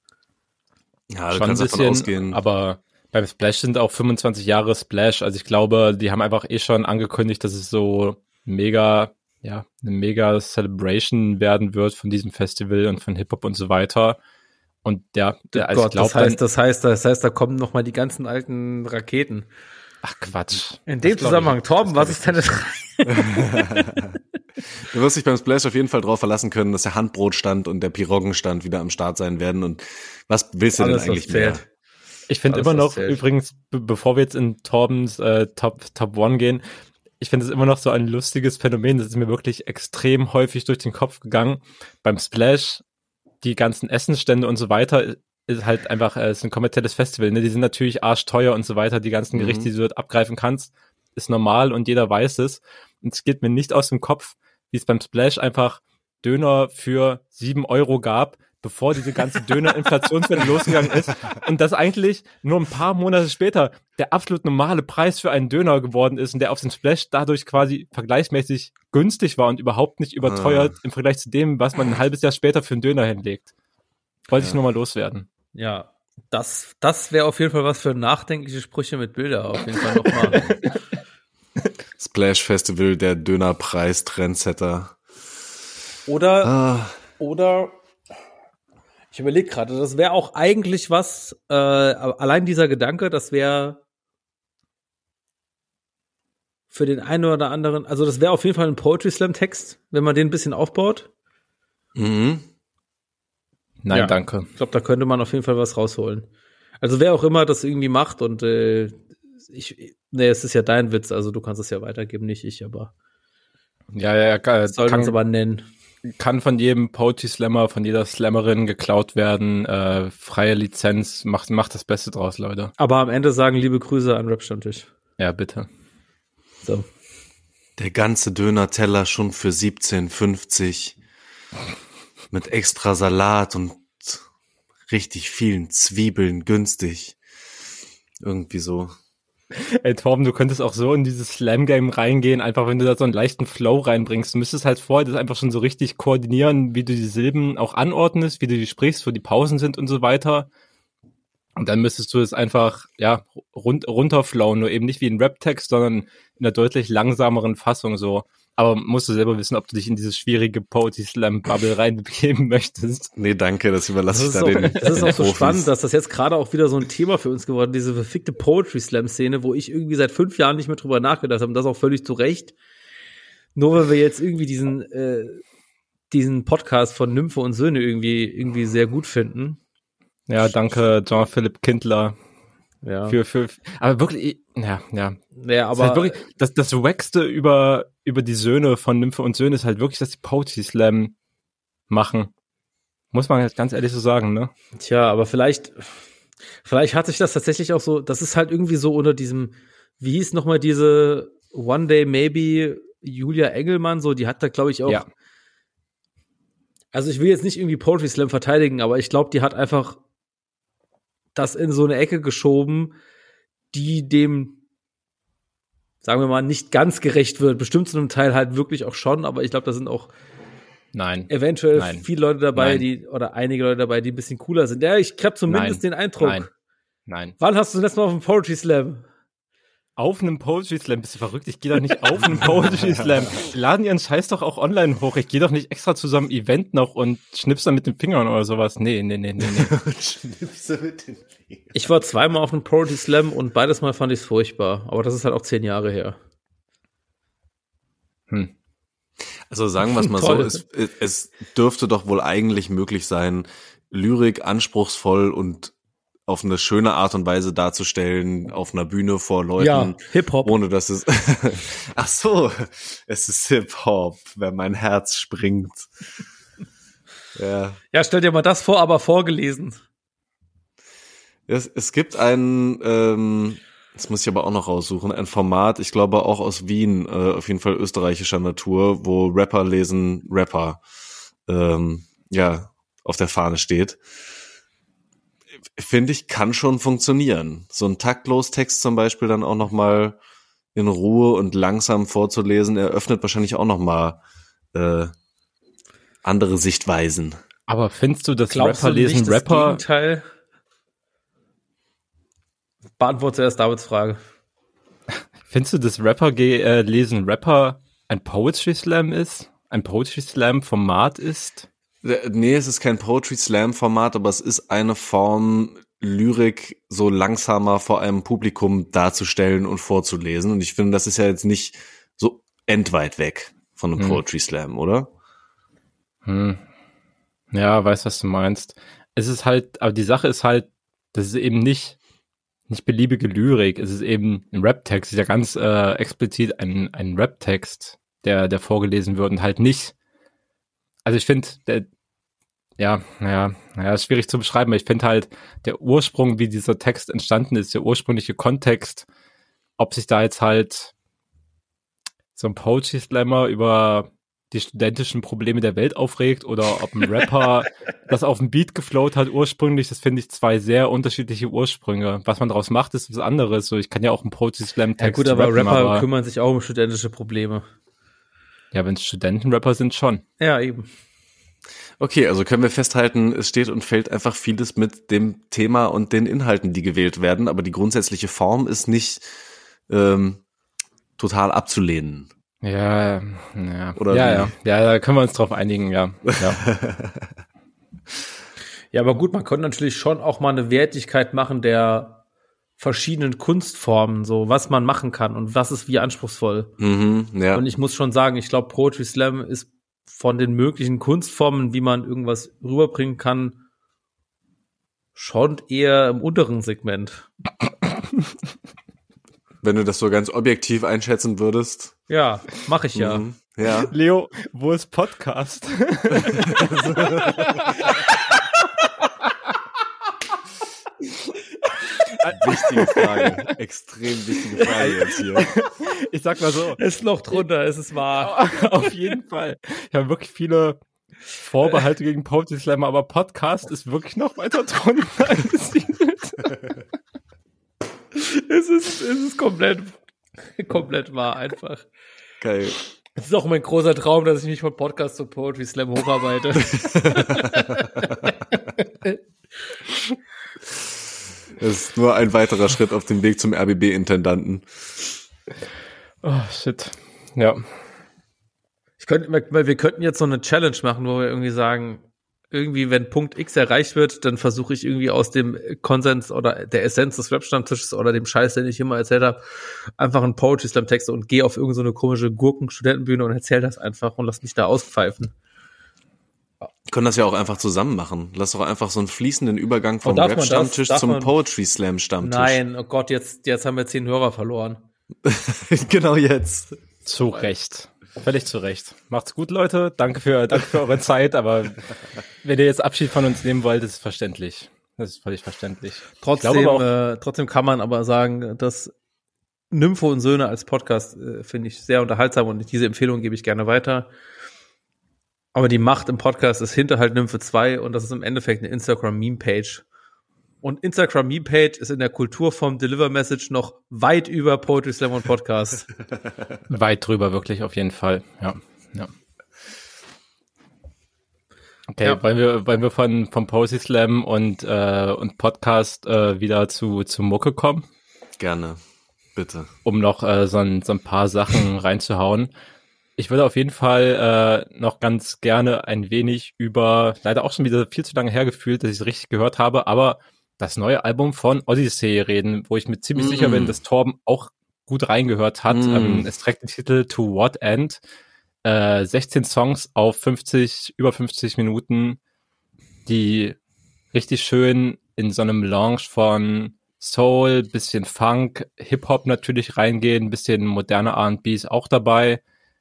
Ja, du Schon kannst ein bisschen, davon ausgehen. Aber beim Splash sind auch 25 Jahre Splash. Also ich glaube, die haben einfach eh schon angekündigt, dass es so mega, ja, eine mega Celebration werden wird von diesem Festival und von Hip-Hop und so weiter. Und ja, der, also Gott, glaub, das heißt, das heißt, das heißt, da kommen noch mal die ganzen alten Raketen. Ach Quatsch. In dem Zusammenhang, Torben, was ist deine Du wirst dich beim Splash auf jeden Fall drauf verlassen können, dass der Handbrotstand und der Piroggenstand wieder am Start sein werden. Und was willst du Alles, denn eigentlich mehr? Ich finde immer noch, übrigens, bevor wir jetzt in Torbens äh, Top, Top One gehen, ich finde es immer noch so ein lustiges Phänomen. Das ist mir wirklich extrem häufig durch den Kopf gegangen. Beim Splash, die ganzen Essensstände und so weiter, ist halt einfach, äh, ist ein kommerzielles Festival. Ne? Die sind natürlich arschteuer und so weiter. Die ganzen Gerichte, mhm. die du dort abgreifen kannst, ist normal und jeder weiß es. Und es geht mir nicht aus dem Kopf, wie es beim Splash einfach Döner für sieben Euro gab, bevor diese ganze Döner-Inflationswelle losgegangen ist und das eigentlich nur ein paar Monate später der absolut normale Preis für einen Döner geworden ist und der auf den Splash dadurch quasi vergleichsmäßig günstig war und überhaupt nicht überteuert ah. im Vergleich zu dem, was man ein halbes Jahr später für einen Döner hinlegt. Wollte ja. ich nur mal loswerden. Ja, das, das wäre auf jeden Fall was für nachdenkliche Sprüche mit Bilder auf jeden Fall nochmal. Splash Festival, der Dönerpreis Trendsetter. Oder, ah. oder ich überlege gerade, das wäre auch eigentlich was, äh, allein dieser Gedanke, das wäre für den einen oder anderen, also das wäre auf jeden Fall ein Poetry Slam Text, wenn man den ein bisschen aufbaut. Mhm. Nein, ja, danke. Ich glaube, da könnte man auf jeden Fall was rausholen. Also wer auch immer das irgendwie macht und äh, ich, nee, es ist ja dein Witz, also du kannst es ja weitergeben, nicht ich, aber Ja, ja, ja. soll Kann, uns aber nennen. Kann von jedem Poetry Slammer, von jeder Slammerin geklaut werden. Äh, freie Lizenz. Macht, macht das Beste draus, Leute. Aber am Ende sagen liebe Grüße an Rap-Stammtisch. Ja, bitte. So. Der ganze Döner-Teller schon für 17,50 mit extra Salat und richtig vielen Zwiebeln günstig. Irgendwie so. Ey, Torben, du könntest auch so in dieses Slam-Game reingehen, einfach wenn du da so einen leichten Flow reinbringst. Du müsstest halt vorher das einfach schon so richtig koordinieren, wie du die Silben auch anordnest, wie du die sprichst, wo die Pausen sind und so weiter. Und dann müsstest du es einfach, ja, run runterflowen, nur eben nicht wie ein Rap-Text, sondern in einer deutlich langsameren Fassung so. Aber musst du selber wissen, ob du dich in diese schwierige Poetry Slam Bubble reinbegeben möchtest. Nee, danke, das überlasse Das ich da auch, den das ist auch so Profis. spannend, dass das jetzt gerade auch wieder so ein Thema für uns geworden ist, diese verfickte Poetry Slam Szene, wo ich irgendwie seit fünf Jahren nicht mehr drüber nachgedacht habe und das auch völlig zu Recht. Nur weil wir jetzt irgendwie diesen, äh, diesen Podcast von Nymphe und Söhne irgendwie, irgendwie sehr gut finden. Ja, danke, Jean-Philipp Kindler. Ja. Für, für, aber wirklich, ja, ja. ja, Aber halt wirklich, das, das Wackste über, über die Söhne von Nymphe und Söhne ist halt wirklich, dass die Poetry Slam machen. Muss man jetzt ganz ehrlich so sagen, ne? Tja, aber vielleicht, vielleicht hat sich das tatsächlich auch so, das ist halt irgendwie so unter diesem, wie hieß nochmal diese One Day Maybe Julia Engelmann, so, die hat da, glaube ich, auch. Ja. Also ich will jetzt nicht irgendwie Poetry Slam verteidigen, aber ich glaube, die hat einfach das in so eine Ecke geschoben, die dem, sagen wir mal, nicht ganz gerecht wird. Bestimmt zu einem Teil halt wirklich auch schon, aber ich glaube, da sind auch Nein. eventuell Nein. viele Leute dabei, Nein. die, oder einige Leute dabei, die ein bisschen cooler sind. Ja, ich habe zumindest Nein. den Eindruck. Nein. Nein. Wann hast du das letzte Mal auf dem Poetry Slam? Auf einem Poetry Slam, bist du verrückt? Ich gehe doch nicht auf einen Poetry Slam. Die laden ihren Scheiß doch auch online hoch. Ich gehe doch nicht extra zu so einem Event noch und schnipp's dann mit den Fingern oder sowas. Nee, nee, nee, nee, nee. Schnipse mit den Fingern. Ich war zweimal auf einem Poetry Slam und beides Mal fand ich es furchtbar. Aber das ist halt auch zehn Jahre her. Hm. Also sagen wir es mal so, es, es dürfte doch wohl eigentlich möglich sein, Lyrik anspruchsvoll und auf eine schöne Art und Weise darzustellen, auf einer Bühne vor Leuten, Hip-Hop. ohne dass es, ach so, es ist Hip-Hop, wenn mein Herz springt. Ja, Ja, stell dir mal das vor, aber vorgelesen. es, es gibt ein, ähm, das muss ich aber auch noch raussuchen, ein Format, ich glaube auch aus Wien, äh, auf jeden Fall österreichischer Natur, wo Rapper lesen Rapper, ähm, ja, auf der Fahne steht. Finde ich, kann schon funktionieren. So ein taktlos Text zum Beispiel dann auch noch mal in Ruhe und langsam vorzulesen, eröffnet wahrscheinlich auch noch mal äh, andere Sichtweisen. Aber findest du, dass Glaubst Rapper du lesen nicht das Rapper? Gegenteil? Beantworte zuerst Davids Frage. Findest du, dass Rapper äh, lesen Rapper ein Poetry Slam ist? Ein Poetry Slam Format ist? Äh, Nee, es ist kein Poetry Slam Format, aber es ist eine Form, Lyrik so langsamer vor einem Publikum darzustellen und vorzulesen. Und ich finde, das ist ja jetzt nicht so endweit weg von einem Hm. Poetry Slam, oder? Hm. Ja, weiß, was du meinst. Es ist halt, aber die Sache ist halt, das ist eben nicht, nicht beliebige Lyrik. Es ist eben ein Rap-Text. Es ist ja ganz äh, explizit ein, ein Rap-Text, der, der vorgelesen wird und halt nicht. Also ich finde, ja, naja, naja, ist schwierig zu beschreiben, aber ich finde halt, der Ursprung, wie dieser Text entstanden ist, der ursprüngliche Kontext, ob sich da jetzt halt so ein Poetry Slammer über die studentischen Probleme der Welt aufregt oder ob ein Rapper das auf dem Beat geflowt hat ursprünglich, das finde ich zwei sehr unterschiedliche Ursprünge. Was man daraus macht, ist was anderes. So, ich kann ja auch einen Poetry Slam Ja Text gut, aber rappen, Rapper aber, kümmern sich auch um studentische Probleme. Ja, wenn es Studentenrapper sind, schon. Ja, eben. Okay, also können wir festhalten, es steht und fällt einfach vieles mit dem Thema und den Inhalten, die gewählt werden, aber die grundsätzliche Form ist nicht ähm, total abzulehnen. Ja, ja. Oder ja, ja, ja, da können wir uns drauf einigen, ja. ja. Ja, aber gut, man könnte natürlich schon auch mal eine Wertigkeit machen der verschiedenen Kunstformen, so was man machen kann und was ist wie anspruchsvoll. Mhm, ja. Und ich muss schon sagen, ich glaube, Poetry Slam ist von den möglichen Kunstformen, wie man irgendwas rüberbringen kann, schon eher im unteren Segment. Wenn du das so ganz objektiv einschätzen würdest. Ja, mache ich ja. Mhm. Ja. Leo, wo ist Podcast? Wichtige Frage. Extrem wichtige Frage jetzt hier. Ich sag mal so. Ist noch drunter, es ist wahr. Auf jeden Fall. Ich habe wirklich viele Vorbehalte gegen Poetry Slam, aber Podcast ist wirklich noch weiter drunter angesiedelt. es ist, es ist komplett, komplett wahr einfach. Geil. Es ist auch mein großer Traum, dass ich mich von Podcast zu Poetry Slam hocharbeite. Das ist nur ein weiterer Schritt auf dem Weg zum RBB-Intendanten. Oh, shit. Ja. Ich könnte, weil wir könnten jetzt so eine Challenge machen, wo wir irgendwie sagen, irgendwie, wenn Punkt X erreicht wird, dann versuche ich irgendwie aus dem Konsens oder der Essenz des Rap-Stammtisches oder dem Scheiß, den ich immer erzählt habe, einfach einen Poetry Slam Text und gehe auf irgendeine so komische Gurken-Studentenbühne und erzähl das einfach und lass mich da auspfeifen. Wir können das ja auch einfach zusammen machen. Lass doch einfach so einen fließenden Übergang vom Oh, man das? Rap-Stammtisch zum man- Poetry Slam Stammtisch. Nein, oh Gott, jetzt, jetzt haben wir zehn Hörer verloren. genau jetzt. Zu Recht. Völlig zu Recht. Macht's gut, Leute. Danke für, danke für eure Zeit, aber wenn ihr jetzt Abschied von uns nehmen wollt, ist es verständlich. Das ist völlig verständlich. Trotzdem, glaube äh, trotzdem kann man aber sagen, dass Nympho und Söhne als Podcast äh, finde ich sehr unterhaltsam und diese Empfehlung gebe ich gerne weiter. Aber die Macht im Podcast ist Hinterhalt Nymphe 2 und das ist im Endeffekt eine Instagram-Meme-Page. Und Instagram-Meme-Page ist in der Kultur vom Deliver-Message noch weit über Poetry Slam und Podcast. Weit drüber, wirklich, auf jeden Fall. Ja, ja. Okay, Ja. wollen wir, wollen wir von, vom Posy Slam und, äh, und Podcast äh, wieder zu, zu Mucke kommen, Gerne. Bitte. um noch äh, so, ein, so ein paar Sachen reinzuhauen. Ich würde auf jeden Fall äh, noch ganz gerne ein wenig über, leider auch schon wieder viel zu lange hergefühlt, dass ich es richtig gehört habe, aber das neue Album von Odyssey reden, wo ich mir ziemlich Mm. sicher bin, dass Torben auch gut reingehört hat. Mm. Ähm, es trägt den Titel To What End. Äh, 16 Songs auf 50, über 50 Minuten, die richtig schön in so einem Melange von Soul, bisschen Funk, Hip-Hop natürlich reingehen, bisschen moderne R&B ist auch dabei.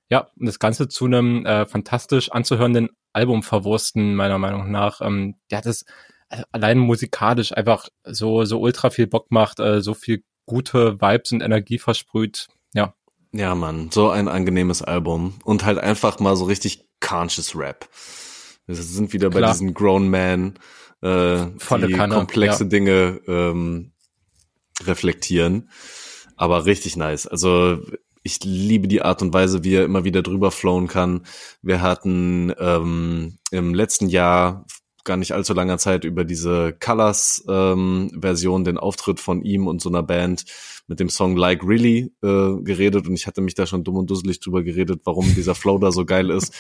Ja, und das Ganze zu einem äh, fantastisch anzuhörenden Album verwursten, meiner Meinung nach. Ähm, ja, das also allein musikalisch einfach so, so ultra viel Bock macht, äh, so viel gute Vibes und Energie versprüht. Ja, Ja, Mann, so ein angenehmes Album. Und halt einfach mal so richtig conscious Rap. Wir sind wieder bei Klar. diesen Grown Man, äh, Volle die Kanne, komplexe ja. Dinge ähm, reflektieren. Aber richtig nice. Also ich liebe die Art und Weise, wie er immer wieder drüber flowen kann. Wir hatten ähm, im letzten Jahr gar nicht allzu langer Zeit über diese Colors-Version, den Auftritt von ihm und so einer Band mit dem Song Like Really äh, geredet und ich hatte mich da schon dumm und dusselig drüber geredet, warum dieser Flow da so geil ist.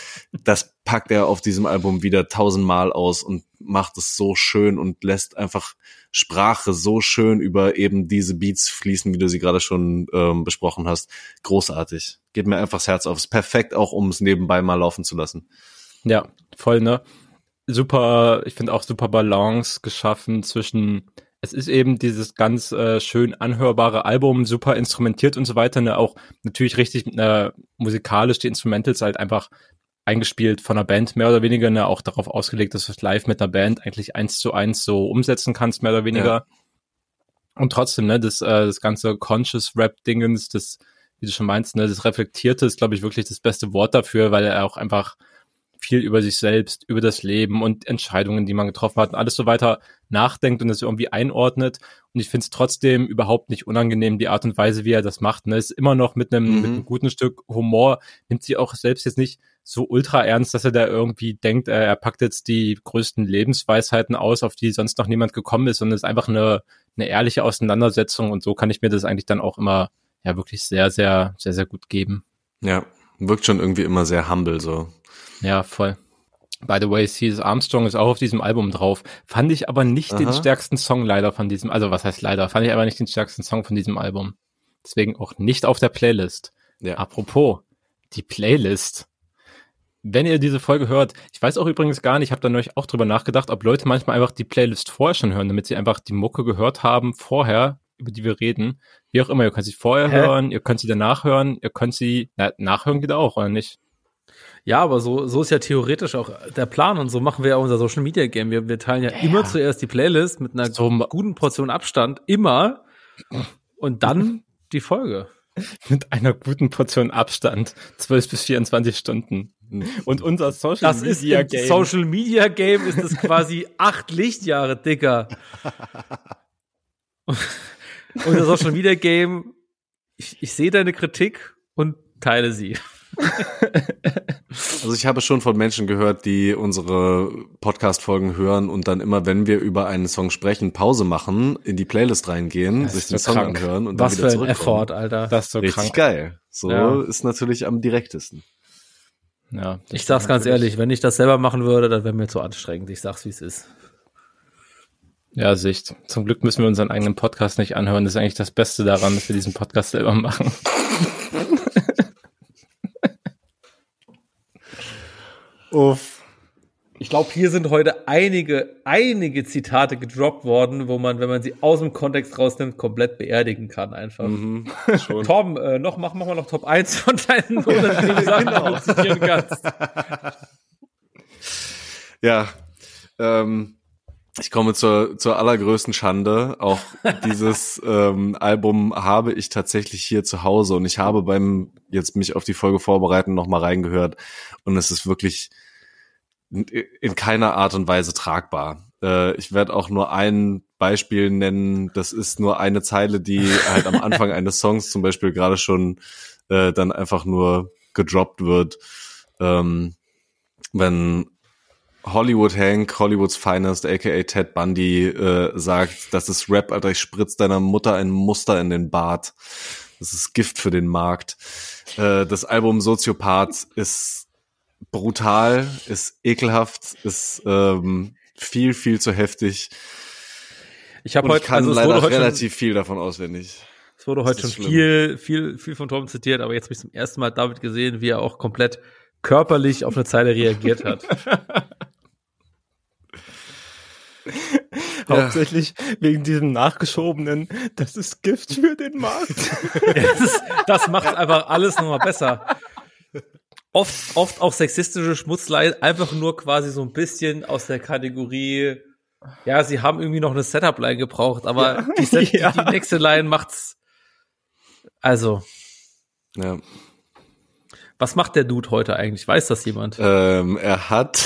Das packt er auf diesem Album wieder tausendmal aus und macht es so schön und lässt einfach Sprache so schön über eben diese Beats fließen, wie du sie gerade schon ähm, besprochen hast. Großartig. Geht mir einfach das Herz auf. Ist perfekt auch, um es nebenbei mal laufen zu lassen. Ja, voll, ne? Super, ich finde auch super Balance geschaffen zwischen, es ist eben dieses ganz äh, schön anhörbare Album, super instrumentiert und so weiter, ne? Auch natürlich richtig äh, musikalisch, die Instrumentals halt einfach eingespielt von einer Band, mehr oder weniger, ne? Auch darauf ausgelegt, dass du es live mit einer Band eigentlich eins zu eins so umsetzen kannst, mehr oder weniger. Ja. Und trotzdem, ne, das, äh, das ganze Conscious Rap-Dingens, das, wie du schon meinst, ne, das Reflektierte ist, glaube ich, wirklich das beste Wort dafür, weil er auch einfach viel über sich selbst, über das Leben und Entscheidungen, die man getroffen hat und alles so weiter nachdenkt und das irgendwie einordnet. Und ich finde es trotzdem überhaupt nicht unangenehm, die Art und Weise, wie er das macht. Ne? Ist immer noch mit einem, Mhm. mit einem guten Stück Humor, nimmt sie auch selbst jetzt nicht so ultra ernst, dass er da irgendwie denkt, äh, er packt jetzt die größten Lebensweisheiten aus, auf die sonst noch niemand gekommen ist, sondern es ist einfach eine, eine ehrliche Auseinandersetzung und so kann ich mir das eigentlich dann auch immer ja wirklich sehr, sehr, sehr, sehr gut geben. Ja, wirkt schon irgendwie immer sehr humble so. Ja, voll. By the way, Seas Armstrong ist auch auf diesem Album drauf. Fand ich aber nicht den Aha. stärksten Song leider von diesem, also was heißt leider, fand ich aber nicht den stärksten Song von diesem Album. Deswegen auch nicht auf der Playlist. Ja. Apropos, die Playlist. Wenn ihr diese Folge hört, ich weiß auch übrigens gar nicht, ich habe da neulich auch drüber nachgedacht, ob Leute manchmal einfach die Playlist vorher schon hören, damit sie einfach die Mucke gehört haben vorher, über die wir reden. Wie auch immer, ihr könnt sie vorher Hä? hören, ihr könnt sie danach hören, ihr könnt sie, na, nachhören geht auch, oder nicht? Ja, aber so, so ist ja theoretisch auch der Plan und so machen wir ja unser Social Media Game. Wir, wir teilen ja, immer zuerst die Playlist mit einer So guten Portion Abstand, immer, und dann die Folge. Mit einer guten Portion Abstand, 12 bis 24 Stunden. Und unser Social Das ist Media im Game. Social Media Game ist es quasi acht Lichtjahre dicker. Unser Social Media Game, ich, ich sehe deine Kritik und teile sie. Also ich habe schon von Menschen gehört, die unsere Podcast-Folgen hören und dann immer, wenn wir über einen Song sprechen, Pause machen, in die Playlist reingehen, Das sich den so Song krank. anhören und Was dann wieder für ein zurückkommen. Effort, Alter. Das ist so Richtig krank. geil. So Ja. ist natürlich am direktesten. Ja, Ich sag's ganz ehrlich, wenn ich das selber machen würde, dann wäre mir zu anstrengend. Ich sag's, wie es ist. Ja, Sicht. Zum Glück müssen wir unseren eigenen Podcast nicht anhören. Das ist eigentlich das Beste daran, dass wir diesen Podcast selber machen. Uff. Ich glaube, hier sind heute einige, einige Zitate gedroppt worden, wo man, wenn man sie aus dem Kontext rausnimmt, komplett beerdigen kann einfach. Mhm. Tom, äh, noch, mach, mach mal noch Top 1 von deinen unangenehmen Sachen, die du zitieren kannst. Ja, ähm, ich komme zur, zur allergrößten Schande. Auch dieses ähm, Album habe ich tatsächlich hier zu Hause und ich habe beim jetzt mich auf die Folge vorbereiten noch mal reingehört und es ist wirklich in, in keiner Art und Weise tragbar. Äh, ich werde auch nur ein Beispiel nennen. Das ist nur eine Zeile, die halt am Anfang eines Songs zum Beispiel gerade schon äh, dann einfach nur gedroppt wird. Ähm, wenn Hollywood Hank, Hollywoods Finest, aka Ted Bundy, äh, sagt, das ist Rap, Alter, ich spritz deiner Mutter ein Muster in den Bart. Das ist Gift für den Markt. Äh, das Album Soziopath ist brutal, ist ekelhaft, ist ähm, viel, viel zu heftig. Ich habe Und ich heute, kann also leider heute schon, relativ viel davon auswendig. es wurde heute schon ist viel, viel, viel von Tom zitiert, aber jetzt habe ich zum ersten Mal David gesehen, wie er auch komplett körperlich auf eine Zeile reagiert hat. Hauptsächlich wegen diesem nachgeschobenen, das ist Gift für den Markt. das, das macht einfach alles nochmal besser. Oft, oft auch sexistische Schmutzlei, einfach nur quasi so ein bisschen aus der Kategorie, ja, sie haben irgendwie noch eine Setup-Line gebraucht, aber die, Set, Ja. die, die nächste Line macht's. Also, Ja. was macht der Dude heute eigentlich? Weiß das jemand? Ähm, er hat,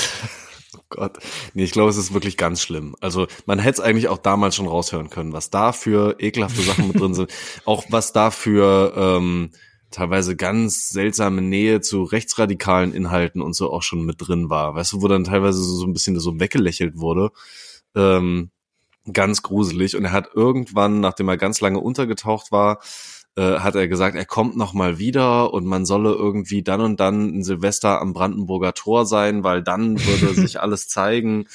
Gott, nee, ich glaube, es ist wirklich ganz schlimm. Also man hätte es eigentlich auch damals schon raushören können, was da für ekelhafte Sachen mit drin sind. Auch was da für ähm, teilweise ganz seltsame Nähe zu rechtsradikalen Inhalten und so auch schon mit drin war. Weißt du, wo dann teilweise so, so ein bisschen so weggelächelt wurde. Ähm, ganz gruselig. Und er hat irgendwann, nachdem er ganz lange untergetaucht war, äh, hat er gesagt, er kommt noch mal wieder und man solle irgendwie dann und dann ein Silvester am Brandenburger Tor sein, weil dann würde sich alles zeigen.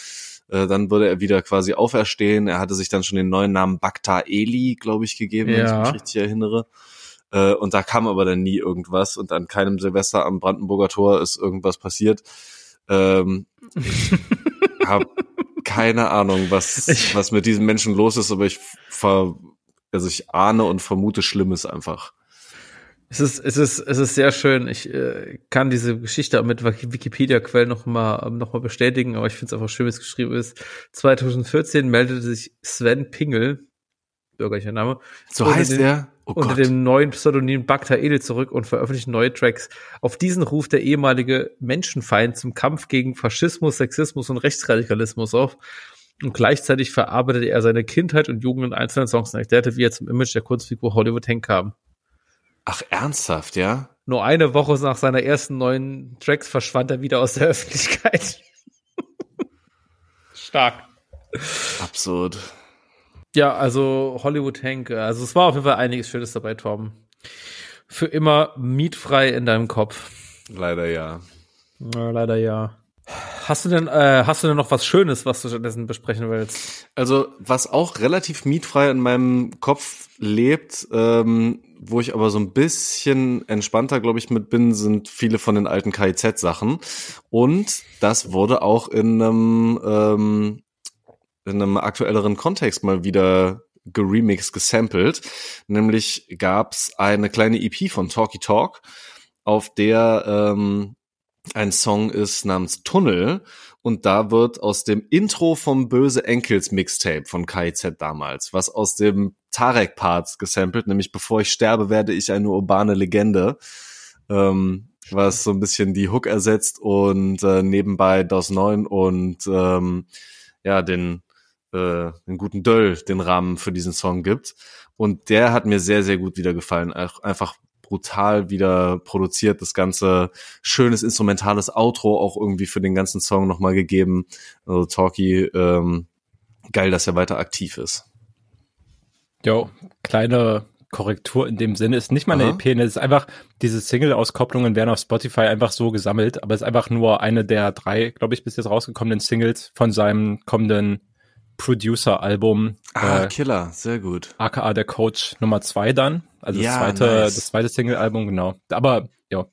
Äh, dann würde er wieder quasi auferstehen. Er hatte sich dann schon den neuen Namen Bakta Eli, glaube ich, gegeben, wenn ich Ja. mich richtig erinnere. Äh, und da kam aber dann nie irgendwas und an keinem Silvester am Brandenburger Tor ist irgendwas passiert. Ähm, ich habe keine Ahnung, was, was mit diesen Menschen los ist, aber ich ver, also ich ahne und vermute Schlimmes einfach. Es ist, es ist, es ist sehr schön. Ich äh, kann diese Geschichte mit Wikipedia-Quellen noch mal, noch mal bestätigen, aber ich finde es einfach schön, wie es geschrieben ist. 2014 meldete sich Sven Pingel, bürgerlicher Name, So heißt den- er? Oh unter Gott. dem neuen Pseudonym Bakta Edel zurück und veröffentlicht neue Tracks. Auf diesen ruft der ehemalige Menschenfeind zum Kampf gegen Faschismus, Sexismus und Rechtsradikalismus auf. Und gleichzeitig verarbeitete er seine Kindheit und Jugend in einzelnen Songs und erklärte, wie er zum Image der Kunstfigur Hollywood Hank kam. Ach, ernsthaft, ja? Nur eine Woche nach seiner ersten neuen Tracks verschwand er wieder aus der Öffentlichkeit. Stark. Absurd. Ja, also Hollywood Hank, also es war auf jeden Fall einiges Schönes dabei, Tom. Für immer mietfrei in deinem Kopf. Leider ja. Ja, leider ja. Hast du denn, äh, hast du denn noch was Schönes, was du stattdessen besprechen willst? Also, was auch relativ mietfrei in meinem Kopf lebt, ähm, wo ich aber so ein bisschen entspannter, glaube ich, mit bin, sind viele von den alten KIZ-Sachen. Und das wurde auch in einem, ähm, in einem aktuelleren Kontext mal wieder geremixed, gesampelt. Nämlich gab's eine kleine EP von Talky Talk, auf der ähm, ein Song ist namens Tunnel und da wird aus dem Intro vom Böse Enkels Mixtape von KIZ damals, was aus dem Tarek Parts gesampelt, nämlich bevor ich sterbe, werde ich eine urbane Legende, ähm, was so ein bisschen die Hook ersetzt und äh, nebenbei DOS 9 und ähm, ja, den, äh, den guten Döll den Rahmen für diesen Song gibt. Und der hat mir sehr, sehr gut wieder gefallen. Einfach brutal wieder produziert, das ganze schönes instrumentales Outro auch irgendwie für den ganzen Song nochmal gegeben. Also Talkie, ähm, geil, dass er weiter aktiv ist. Jo, kleine Korrektur in dem Sinne ist nicht mal eine Aha. EP, ne, es ist einfach, diese Single-Auskopplungen werden auf Spotify einfach so gesammelt, aber es ist einfach nur eine der drei, glaube ich, bis jetzt rausgekommenen Singles von seinem kommenden Producer-Album, Ah, äh, Killer, sehr gut. aka der Coach Nummer zwei dann, also Ja, das zweite, nice. das zweite Single-Album, genau. Aber ja,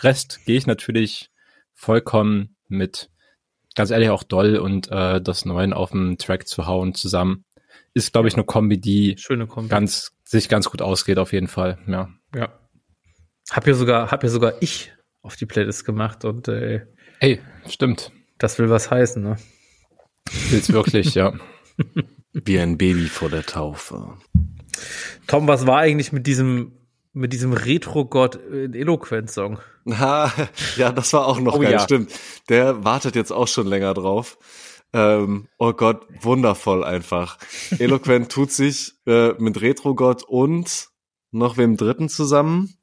Rest gehe ich natürlich vollkommen mit, ganz ehrlich auch Doll und äh, das Neuen auf dem Track zu hauen zusammen. Ist, glaube ich, eine Kombi, die Schöne Kombi. ganz, sich ganz gut ausgeht auf jeden Fall, ja. ja. Hab ja sogar, hab ja sogar ich auf die Playlist gemacht und äh, Ey, stimmt. das will was heißen, ne? Will's wirklich, ja. Wie ein Baby vor der Taufe. Tom, was war eigentlich mit diesem, mit diesem Retro-Gott in Eloquent-Song? Ha, ja, das war auch noch Oh geil, ja. stimmt. Der wartet jetzt auch schon länger drauf. Ähm, oh Gott, wundervoll einfach. Eloquent tut sich äh, mit Retro-Gott und noch wem Dritten zusammen.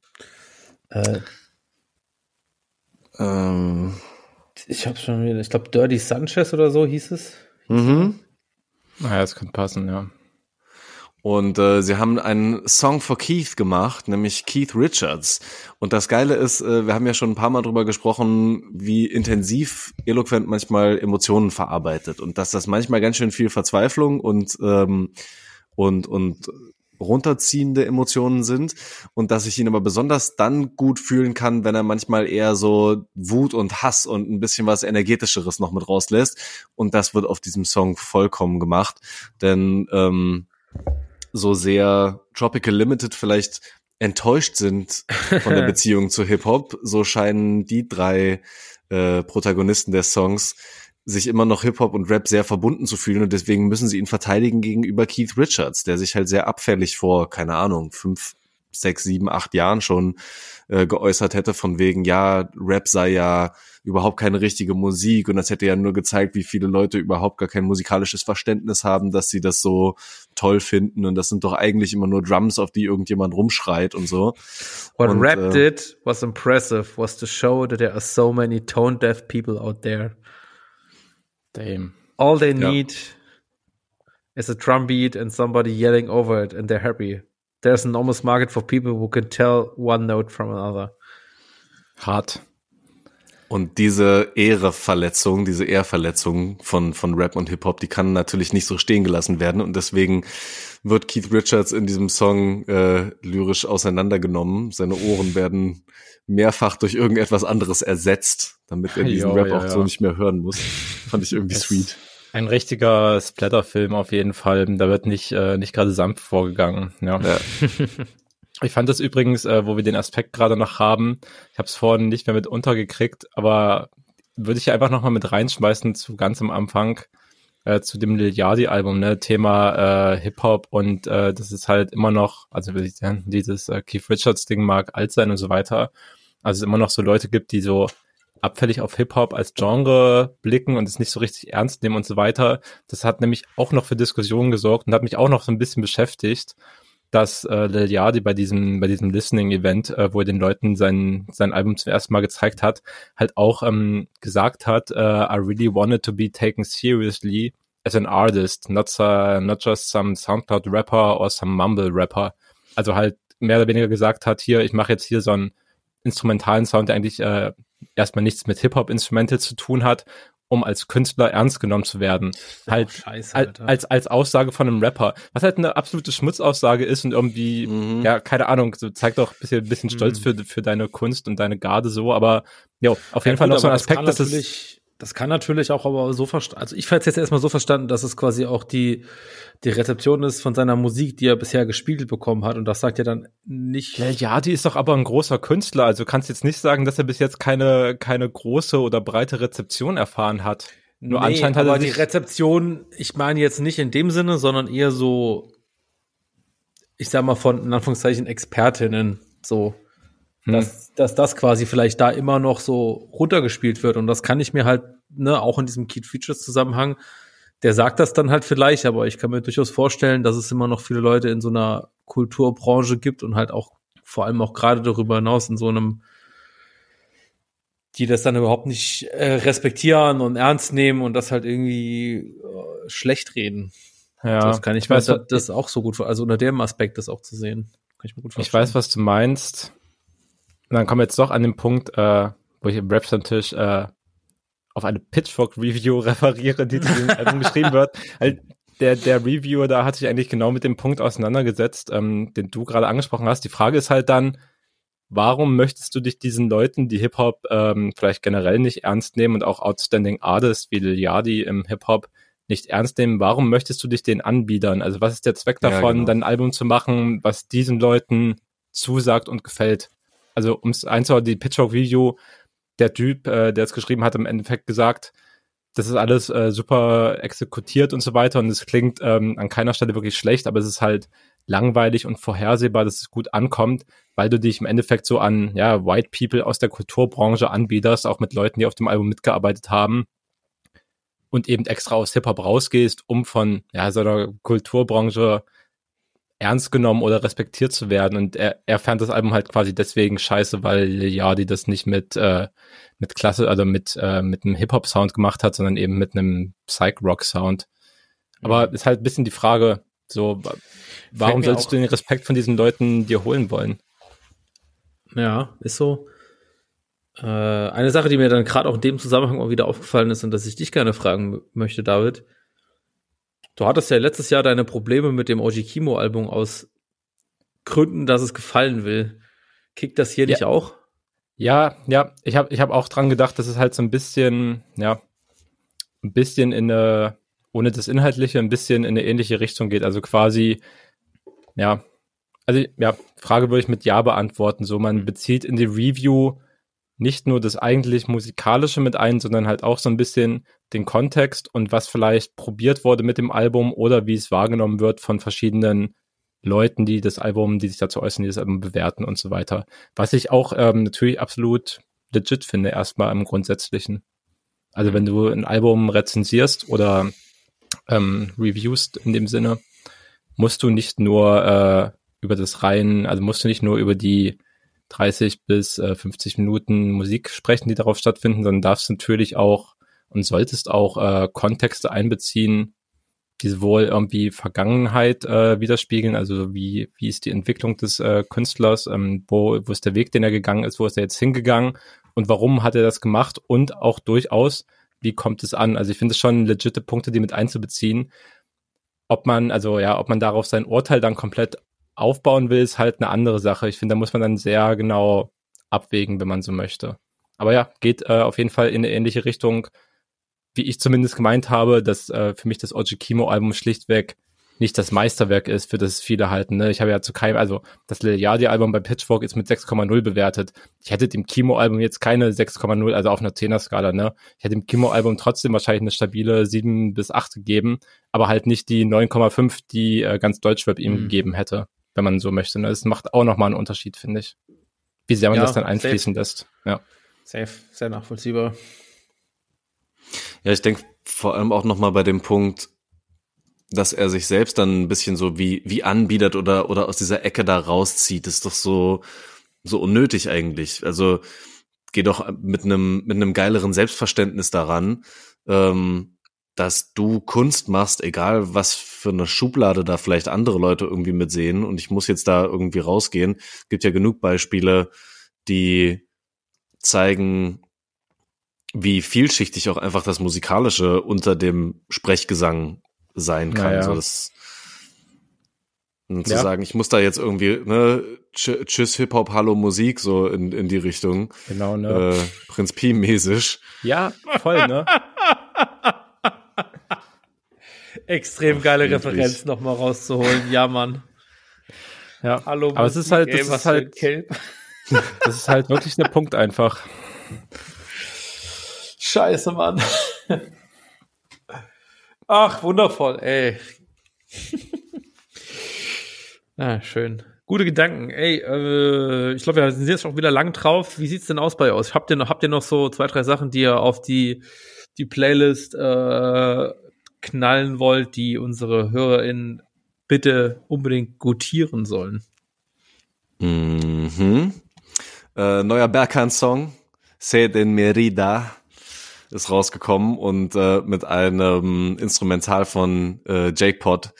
Äh, Ähm, ich hab's schon wieder, ich glaube Dirty Sanchez oder so hieß es. mhm. Naja, das könnte passen, ja. Und äh, sie haben einen Song für Keith gemacht, nämlich Keith Richards. Und das Geile ist, äh, wir haben ja schon ein paar Mal drüber gesprochen, wie intensiv Eloquent manchmal Emotionen verarbeitet und dass das manchmal ganz schön viel Verzweiflung und ähm, und und runterziehende Emotionen sind und dass ich ihn aber besonders dann gut fühlen kann, wenn er manchmal eher so Wut und Hass und ein bisschen was energetischeres noch mit rauslässt. Und das wird auf diesem Song vollkommen gemacht, denn ähm, so sehr Tropical Limited vielleicht enttäuscht sind von der Beziehung zu Hip-Hop, so scheinen die drei äh, Protagonisten des Songs sich immer noch Hip-Hop und Rap sehr verbunden zu fühlen und deswegen müssen sie ihn verteidigen gegenüber Keith Richards, der sich halt sehr abfällig vor, keine Ahnung, fünf, sechs, sieben, acht Jahren schon äh, geäußert hätte, von wegen, ja, Rap sei ja überhaupt keine richtige Musik und das hätte ja nur gezeigt, wie viele Leute überhaupt gar kein musikalisches Verständnis haben, dass sie das so toll finden und das sind doch eigentlich immer nur Drums, auf die irgendjemand rumschreit und so. What Und, Rap äh, did was impressive was to show that there are so many tone-deaf people out there. Damn. All they Ja. need is a drum beat and somebody yelling over it and they're happy. There's an enormous market for people who can tell one note from another. Hart. Und diese Ehreverletzung, diese Ehrverletzung von, von Rap und Hip-Hop, die kann natürlich nicht so stehen gelassen werden. Und deswegen wird Keith Richards in diesem Song äh, lyrisch auseinandergenommen. Seine Ohren werden mehrfach durch irgendetwas anderes ersetzt, damit er diesen Ja, Rap ja, auch so ja. nicht mehr hören muss. Fand ich irgendwie sweet. Ein richtiger Splatterfilm auf jeden Fall. Da wird nicht, äh, nicht gerade sanft vorgegangen. Ja. Ja. Ich fand das übrigens, äh, wo wir den Aspekt gerade noch haben, ich habe es vorhin nicht mehr mit untergekriegt, aber würde ich einfach noch mal mit reinschmeißen zu ganz am Anfang äh, zu dem Lil Yachty Album, ne, Thema äh, Hip Hop und äh, das ist halt immer noch, also dieses äh, Keith Richards Ding mag alt sein und so weiter. Also es immer noch so Leute gibt, die so abfällig auf Hip Hop als Genre blicken und es nicht so richtig ernst nehmen und so weiter. Das hat nämlich auch noch für Diskussionen gesorgt und hat mich auch noch so ein bisschen beschäftigt dass äh, Lil Yachty bei diesem bei diesem Listening Event, äh, wo er den Leuten sein sein Album zum ersten Mal gezeigt hat, halt auch ähm, gesagt hat, äh, I really wanted to be taken seriously as an artist, not uh, not just some Soundcloud Rapper or some Mumble Rapper. Also halt mehr oder weniger gesagt hat, hier ich mache jetzt hier so einen instrumentalen Sound, der eigentlich äh, erstmal nichts mit Hip Hop Instrumental zu tun hat, um als Künstler ernst genommen zu werden. Halt scheiße, als, als Aussage von einem Rapper. Was halt eine absolute Schmutzaussage ist und irgendwie, Mhm. ja, keine Ahnung, so zeigt auch ein bisschen, bisschen Stolz für, für deine Kunst und deine Garde so, aber ja, auf jeden Fall gut, noch so ein das Aspekt, kann dass es, Das kann natürlich auch aber so verstanden, also ich hätte es jetzt erstmal so verstanden, dass es quasi auch die, die Rezeption ist von seiner Musik, die er bisher gespiegelt bekommen hat. Und das sagt ja dann nicht. Ja, ja, die ist doch aber ein großer Künstler. Also kannst jetzt nicht sagen, dass er bis jetzt keine, keine große oder breite Rezeption erfahren hat. Nur nee, anscheinend hat er aber die Rezeption, ich meine jetzt nicht in dem Sinne, sondern eher so, ich sag mal von, in Anführungszeichen, Expertinnen, so. Hm. Dass, dass das quasi vielleicht da immer noch so runtergespielt wird. Und das kann ich mir halt, ne, auch in diesem Keith Features Zusammenhang, der sagt das dann halt vielleicht, aber ich kann mir durchaus vorstellen, dass es immer noch viele Leute in so einer Kulturbranche gibt und halt auch vor allem auch gerade darüber hinaus in so einem, die das dann überhaupt nicht äh, respektieren und ernst nehmen und das halt irgendwie äh, schlecht reden. Ja, das kann ich, weiß, das, das auch so gut, also unter dem Aspekt das auch zu sehen. Kann ich mir gut vorstellen. Ich weiß, was du meinst. Und dann kommen wir jetzt doch an den Punkt, äh, wo ich im Rap-Tisch äh, auf eine Pitchfork-Review referiere, die zu dem Album geschrieben wird. Halt, der, der Reviewer da hat sich eigentlich genau mit dem Punkt auseinandergesetzt, ähm, den du gerade angesprochen hast. Die Frage ist halt dann, warum möchtest du dich diesen Leuten, die Hip-Hop ähm, vielleicht generell nicht ernst nehmen und auch Outstanding Artists wie Lil Yadi im Hip-Hop nicht ernst nehmen, warum möchtest du dich denen anbiedern? Also was ist der Zweck davon, ja, genau. dann ein Album zu machen, was diesen Leuten zusagt und gefällt? Also um es einzuhauen, die Pitchfork-Video, der Typ, äh, der es geschrieben hat, im Endeffekt gesagt, das ist alles äh, super exekutiert und so weiter und es klingt ähm, an keiner Stelle wirklich schlecht, aber es ist halt langweilig und vorhersehbar, dass es gut ankommt, weil du dich im Endeffekt so an ja White People aus der Kulturbranche anbiederst, auch mit Leuten, die auf dem Album mitgearbeitet haben und eben extra aus Hip Hop rausgehst, um von ja so einer Kulturbranche ernst genommen oder respektiert zu werden. Und er, er fand das Album halt quasi deswegen scheiße, weil ja, die das nicht mit, äh, mit Klasse, also mit, äh, mit einem Hip-Hop-Sound gemacht hat, sondern eben mit einem Psych-Rock-Sound. Aber mhm. ist halt ein bisschen die Frage, so, warum sollst du den Respekt von diesen Leuten dir holen wollen? Ja, ist so. Äh, eine Sache, die mir dann gerade auch in dem Zusammenhang auch wieder aufgefallen ist und dass ich dich gerne fragen möchte, David, Du hattest ja letztes Jahr deine Probleme mit dem Oji Kimo Album aus Gründen, dass es gefallen will. Kickt das hier ja. nicht auch? Ja, ja, ich habe ich hab auch dran gedacht, dass es halt so ein bisschen, ja, ein bisschen in eine, ohne das Inhaltliche, ein bisschen in eine ähnliche Richtung geht. Also quasi, ja, also ja, Frage würde ich mit Ja beantworten. So, man bezieht in die Review nicht nur das eigentlich musikalische mit ein, sondern halt auch so ein bisschen den Kontext und was vielleicht probiert wurde mit dem Album oder wie es wahrgenommen wird von verschiedenen Leuten, die das Album, die sich dazu äußern, die das Album bewerten und so weiter. Was ich auch ähm, natürlich absolut legit finde, erstmal im Grundsätzlichen. Also wenn du ein Album rezensierst oder ähm, reviewst in dem Sinne, musst du nicht nur äh, über das rein, also musst du nicht nur über die 30 bis äh, 50 Minuten Musik sprechen, die darauf stattfinden, sondern darfst natürlich auch und solltest auch äh, Kontexte einbeziehen, die sowohl irgendwie Vergangenheit äh, widerspiegeln, also wie, wie ist die Entwicklung des äh, Künstlers, ähm, wo, wo ist der Weg, den er gegangen ist, wo ist er jetzt hingegangen und warum hat er das gemacht und auch durchaus, wie kommt es an? Also ich finde es schon legitime Punkte, die mit einzubeziehen. Ob man, also ja, ob man darauf sein Urteil dann komplett aufbauen will, ist halt eine andere Sache. Ich finde, da muss man dann sehr genau abwägen, wenn man so möchte. Aber ja, geht äh, auf jeden Fall in eine ähnliche Richtung, wie ich zumindest gemeint habe, dass äh, für mich das Oji Kimo-Album schlichtweg nicht das Meisterwerk ist, für das viele halten. Ne? Ich habe ja zu keinem, also das Lil Yachty-Album bei Pitchfork ist mit 6,0 bewertet. Ich hätte dem Kimo-Album jetzt keine 6,0, also auf einer 10er-Skala, ne? Ich hätte dem Kimo-Album trotzdem wahrscheinlich eine stabile 7 bis 8 gegeben, aber halt nicht die 9,5, die äh, ganz Deutschrap ihm mhm. gegeben hätte wenn man so möchte. Ne? Das macht auch nochmal einen Unterschied, finde ich. Wie sehr man ja, das dann einfließen safe. lässt. Ja. Safe, sehr nachvollziehbar. Ja, ich denke vor allem auch nochmal bei dem Punkt, dass er sich selbst dann ein bisschen so wie, wie anbietet oder, oder aus dieser Ecke da rauszieht, ist doch so, so unnötig eigentlich. Also, geh doch mit einem, mit einem geileren Selbstverständnis daran. Ähm, dass du Kunst machst, egal was für eine Schublade da vielleicht andere Leute irgendwie mitsehen und ich muss jetzt da irgendwie rausgehen. Gibt ja genug Beispiele, die zeigen, wie vielschichtig auch einfach das Musikalische unter dem Sprechgesang sein kann. Naja. So das Und zu Ja. sagen, ich muss da jetzt irgendwie, ne, Tsch- Tschüss Hip-Hop, Hallo Musik, so in, in die Richtung. Genau, ne? Äh, Prinz Pi-mäßig. Ja, voll, ne? Extrem geile Wirklich. Referenz nochmal rauszuholen. Ja, Mann. Ja. Hallo, Aber es ist halt, ey, das was ist halt, das ist halt wirklich der Punkt einfach. Scheiße, Mann. Ach, wundervoll, ey. ah, schön. Gute Gedanken. Ey, äh, ich glaube, wir sind jetzt schon wieder lang drauf. Wie sieht's denn aus bei euch? Habt ihr noch, habt ihr noch so zwei, drei Sachen, die ihr auf die, die Playlist äh, knallen wollt, die unsere HörerInnen bitte unbedingt gutieren sollen? Mhm. Äh, neuer Berkan-Song, Sed en Merida, ist rausgekommen und äh, mit einem Instrumental von äh, Jake Pot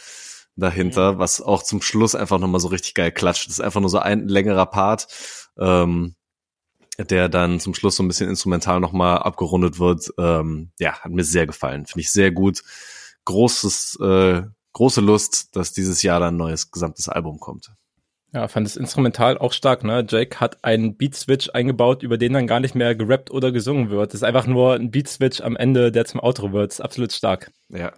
dahinter, was auch zum Schluss einfach nochmal so richtig geil klatscht. Das ist einfach nur so ein längerer Part, ähm, der dann zum Schluss so ein bisschen instrumental nochmal abgerundet wird. Ähm, ja, hat mir sehr gefallen. Finde ich sehr gut. Großes, äh, große Lust, dass dieses Jahr dann ein neues gesamtes Album kommt. Ja, fand das Instrumental auch stark, ne? Jake hat einen Beat-Switch eingebaut, über den dann gar nicht mehr gerappt oder gesungen wird. Das ist einfach nur ein Beat-Switch am Ende, der zum Outro wird. Das ist absolut stark. Ja.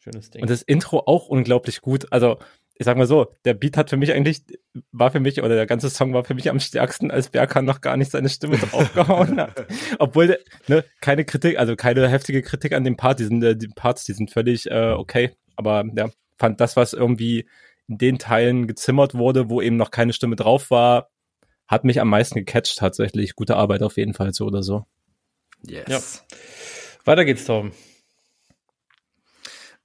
Schönes Ding. Und das Intro auch unglaublich gut. Also, ich sag mal so, der Beat hat für mich eigentlich, war für mich, oder der ganze Song war für mich am stärksten, als Berkan noch gar nicht seine Stimme draufgehauen hat. Obwohl, der- ne, keine Kritik, also keine heftige Kritik an dem Part, die, sind, äh, die Parts, die sind völlig äh, okay. Aber ja, fand das, was irgendwie in den Teilen gezimmert wurde, wo eben noch keine Stimme drauf war, hat mich am meisten gecatcht tatsächlich. Gute Arbeit auf jeden Fall so oder so. Yes. Ja. Weiter geht's, Tom.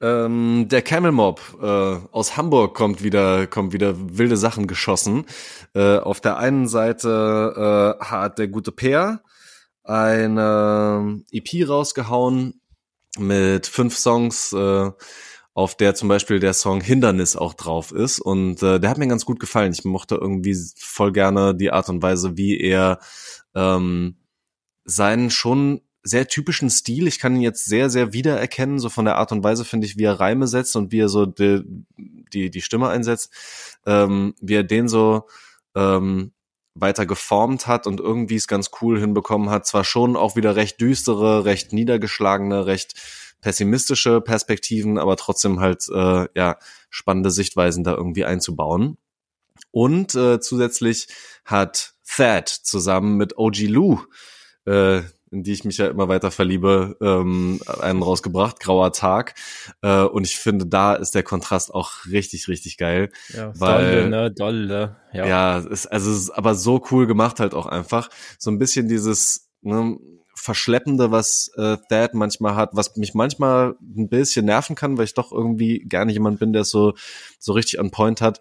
Ähm, der Camel Mob äh, aus Hamburg kommt wieder, kommt wieder wilde Sachen geschossen. Äh, auf der einen Seite äh, hat der gute Peer eine EP rausgehauen mit fünf Songs, äh, auf der zum Beispiel der Song Hindernis auch drauf ist. Und äh, der hat mir ganz gut gefallen. Ich mochte irgendwie voll gerne die Art und Weise, wie er ähm, seinen schon sehr typischen Stil. Ich kann ihn jetzt sehr, sehr wiedererkennen, so von der Art und Weise, finde ich, wie er Reime setzt und wie er so die, die, die Stimme einsetzt, ähm, wie er den so ähm, weiter geformt hat und irgendwie es ganz cool hinbekommen hat. Zwar schon auch wieder recht düstere, recht niedergeschlagene, recht pessimistische Perspektiven, aber trotzdem halt äh, ja spannende Sichtweisen da irgendwie einzubauen. Und äh, zusätzlich hat Thad zusammen mit OG Lou äh, in die ich mich ja immer weiter verliebe, ähm, einen rausgebracht, Grauer Tag. Äh, und ich finde, da ist der Kontrast auch richtig, richtig geil. Ja, Weil- Dolle, ne? Dolle. Ja. Ja, ist, also es ist aber so cool gemacht halt auch einfach. So ein bisschen dieses ne, Verschleppende, was äh, Thad manchmal hat, was mich manchmal ein bisschen nerven kann, weil ich doch irgendwie gar nicht jemand bin, der es so, so richtig on point hat.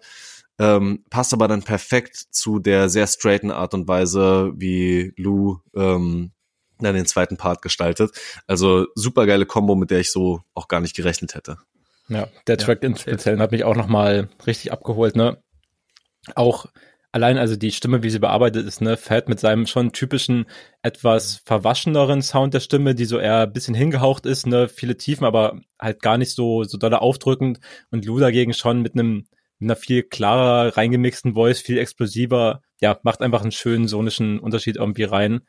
Ähm, passt aber dann perfekt zu der sehr straighten Art und Weise, wie Lou ähm, dann den zweiten Part gestaltet. Also super geile Kombo, mit der ich so auch gar nicht gerechnet hätte. Ja, der Track im Speziellen hat mich auch nochmal richtig abgeholt, ne? Auch allein also die Stimme, wie sie bearbeitet ist, ne, Fat mit seinem schon typischen, etwas verwascheneren Sound der Stimme, die so eher ein bisschen hingehaucht ist, ne, viele Tiefen, aber halt gar nicht so, so doll aufdrückend und Lou dagegen schon mit einem, mit einer viel klarer reingemixten Voice, viel explosiver, ja, macht einfach einen schönen sonischen Unterschied irgendwie rein.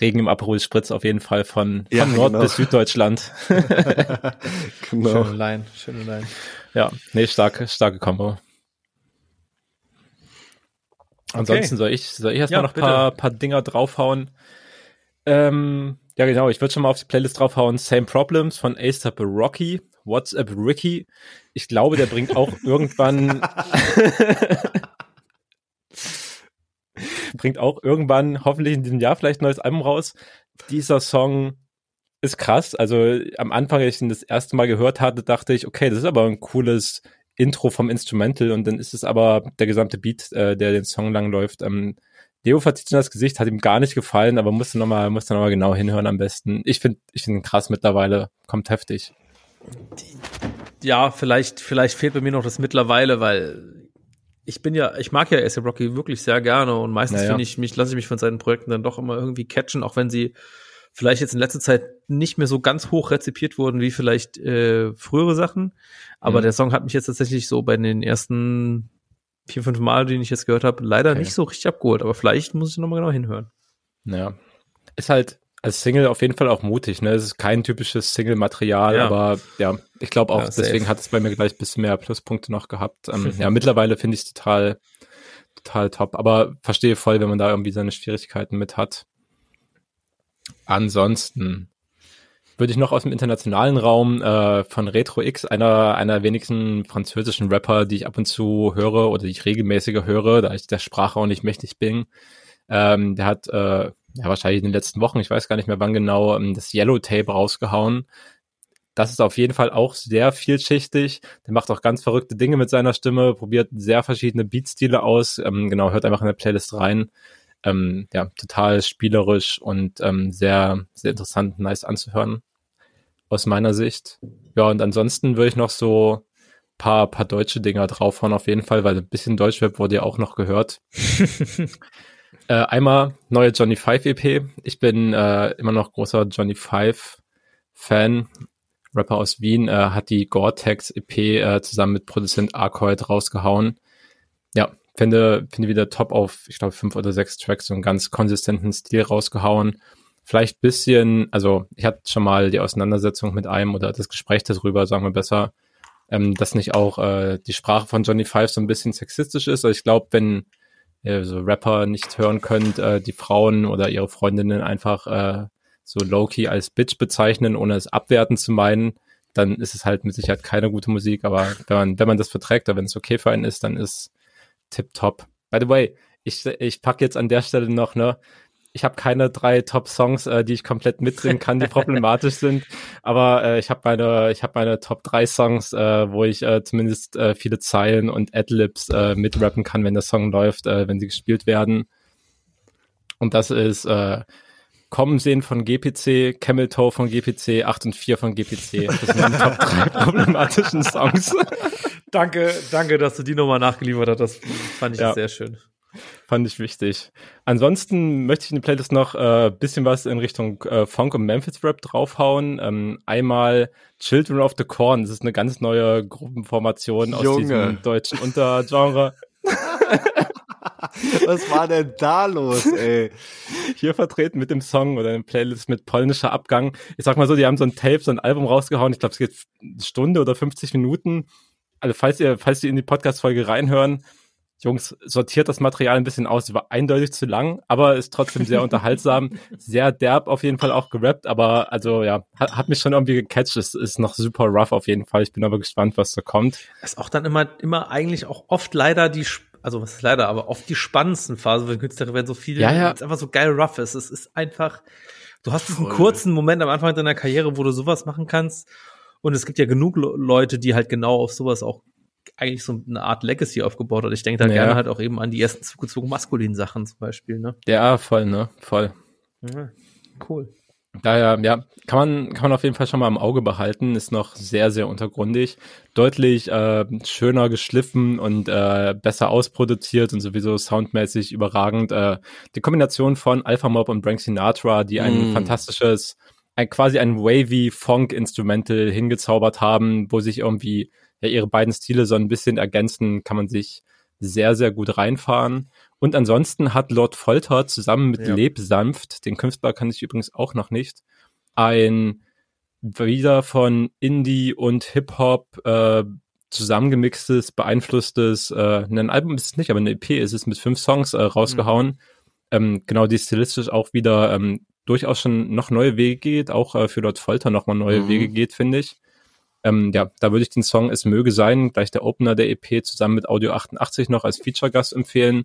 Regen im Aperol Spritz auf jeden Fall von, von Ja, Nord genau. bis Süddeutschland. genau. Schöne Line, schöne Line. Ja, nee, starke, starke Kombo. Ansonsten soll ich, soll ich erstmal Ja, noch ein paar, paar Dinger draufhauen. Ähm, ja, genau, ich würde schon mal auf die Playlist draufhauen. Same Problems von ASAP Rocky, WhatsApp Ricky. Ich glaube, der bringt auch irgendwann, bringt auch irgendwann, hoffentlich in diesem Jahr vielleicht ein neues Album raus. Dieser Song ist krass. Also am Anfang, als ich ihn das erste Mal gehört hatte, dachte ich, okay, das ist aber ein cooles Intro vom Instrumental und dann ist es aber der gesamte Beat, äh, der den Song lang läuft. Ähm, Leo verzieht schon das Gesicht, hat ihm gar nicht gefallen, aber musste nochmal, musste noch mal genau hinhören am besten. Ich finde, ich finde ihn krass mittlerweile, kommt heftig. Ja, vielleicht, vielleicht fehlt bei mir noch das mittlerweile, weil ich bin ja, ich mag ja A$AP Rocky wirklich sehr gerne und meistens Naja. finde ich, mich lasse ich mich von seinen Projekten dann doch immer irgendwie catchen, auch wenn sie vielleicht jetzt in letzter Zeit nicht mehr so ganz hoch rezipiert wurden wie vielleicht äh, frühere Sachen. Aber Mhm. der Song hat mich jetzt tatsächlich so bei den ersten vier, fünf Mal, den ich jetzt gehört habe, leider Okay. nicht so richtig abgeholt. Aber vielleicht muss ich nochmal genau hinhören. Ja. Ist halt als Single auf jeden Fall auch mutig, ne? Es ist kein typisches Single-Material, Ja. aber ja, ich glaube auch, Ja, deswegen hat es bei mir gleich ein bisschen mehr Pluspunkte noch gehabt. Ähm, ja, mittlerweile finde ich es total, total top, aber verstehe voll, wenn man da irgendwie seine Schwierigkeiten mit hat. Ansonsten würde ich noch aus dem internationalen Raum äh, von Retro X, einer einer wenigsten französischen Rapper, die ich ab und zu höre oder die ich regelmäßiger höre, da ich der Sprache auch nicht mächtig bin. Ähm, der hat äh, ja wahrscheinlich in den letzten Wochen, ich weiß gar nicht mehr wann genau, ähm, das Yellow Tape rausgehauen. Das ist auf jeden Fall auch sehr vielschichtig. Der macht auch ganz verrückte Dinge mit seiner Stimme, probiert sehr verschiedene Beatstile aus. Ähm, genau, hört einfach in der Playlist rein. Ähm, ja, total spielerisch und ähm, sehr, sehr interessant, nice anzuhören. Aus meiner Sicht. Ja, und ansonsten würde ich noch so paar, paar deutsche Dinger draufhauen auf jeden Fall, weil ein bisschen Deutschrap wurde ja auch noch gehört. äh, einmal neue Johnny Five EP. Ich bin äh, immer noch großer Johnny Five Fan. Rapper aus Wien äh, hat die Gore-Tex EP äh, zusammen mit Produzent Arcoid rausgehauen. Ja, finde, finde wieder top auf, ich glaube, fünf oder sechs Tracks so einen ganz konsistenten Stil rausgehauen. Vielleicht bisschen, also ich hatte schon mal die Auseinandersetzung mit einem oder das Gespräch darüber, sagen wir besser, ähm, dass nicht auch äh, die Sprache von Johnny Five so ein bisschen sexistisch ist. Also ich glaube, wenn ihr so Rapper nicht hören könnt, äh, die Frauen oder ihre Freundinnen einfach äh, so low-key als Bitch bezeichnen, ohne es abwerten zu meinen, dann ist es halt mit Sicherheit keine gute Musik. Aber wenn man, wenn man das verträgt oder wenn es okay für einen ist, dann ist tipptopp. By the way, ich, ich pack jetzt an der Stelle noch, ne, ich habe keine drei Top-Songs, äh, die ich komplett mitsingen kann, die problematisch sind. Aber äh, ich habe meine, ich habe meine Top 3 Songs, äh, wo ich äh, zumindest äh, viele Zeilen und Adlibs äh, mitrappen kann, wenn der Song läuft, äh, wenn sie gespielt werden. Und das ist äh, Kommen sehen von GPC, Camel Toe von GPC, 8 und 4 von GPC. Das sind meine Top 3 problematischen Songs. danke, danke, dass du die nochmal nachgeliefert hast. Das fand ich Ja. sehr schön. Fand ich wichtig. Ansonsten möchte ich in die Playlist noch äh, bisschen was in Richtung äh, Funk und Memphis Rap draufhauen. Ähm, einmal Children of the Corn. Das ist eine ganz neue Gruppenformation aus Junge. diesem deutschen Untergenre. Was war denn da los, ey? Hier vertreten mit dem Song oder in Playlist mit polnischer Abgang. Ich sag mal so, die haben so ein Tape, so ein Album rausgehauen. Ich glaube, es geht eine Stunde oder 50 Minuten. Also falls ihr, falls ihr in die Podcast-Folge reinhören, Jungs, sortiert das Material ein bisschen aus. Es war eindeutig zu lang, aber ist trotzdem sehr unterhaltsam. Sehr derb auf jeden Fall auch gerappt, aber also ja, hat, hat mich schon irgendwie gecatcht. Es ist noch super rough auf jeden Fall. Ich bin aber gespannt, was da kommt. ist auch dann immer, immer eigentlich auch oft leider die, also was ist leider, aber oft die spannendsten Phasen, wenn Künstler werden so viel, Ja, ja. es einfach so geil rough ist. Es ist einfach, du hast diesen Voll. kurzen Moment am Anfang deiner Karriere, wo du sowas machen kannst. Und es gibt ja genug Le- Leute, die halt genau auf sowas auch eigentlich so eine Art Legacy aufgebaut hat. Ich denke da Ja. gerne halt auch eben an die ersten zugezogen maskulinen Sachen zum Beispiel, ne? Ja, voll, ne? Voll. Ja, cool. Daher, ja, kann man, kann man auf jeden Fall schon mal im Auge behalten, ist noch sehr, sehr untergrundig, deutlich äh, schöner geschliffen und äh, besser ausproduziert und sowieso soundmäßig überragend. Äh, die Kombination von Alpha Mob und Frank Sinatra, die ein Mm. fantastisches, ein, quasi ein wavy Funk-Instrumental hingezaubert haben, wo sich irgendwie ja, ihre beiden Stile so ein bisschen ergänzen, kann man sich sehr, sehr gut reinfahren. Und ansonsten hat Lord Folter zusammen mit Ja. Lebsanft, den Künstler kann ich übrigens auch noch nicht, ein wieder von Indie und Hip-Hop äh, zusammengemixtes, beeinflusstes, äh, ein Album ist es nicht, aber eine EP ist es mit fünf Songs äh, rausgehauen. Ähm, genau, die stilistisch auch wieder ähm, durchaus schon noch neue Wege geht, auch äh, für Lord Folter nochmal neue Mhm. Wege geht, finde ich. Ähm, ja, da würde ich den Song Es möge sein, gleich der Opener der EP, zusammen mit Audio 88 noch als Feature-Gast empfehlen.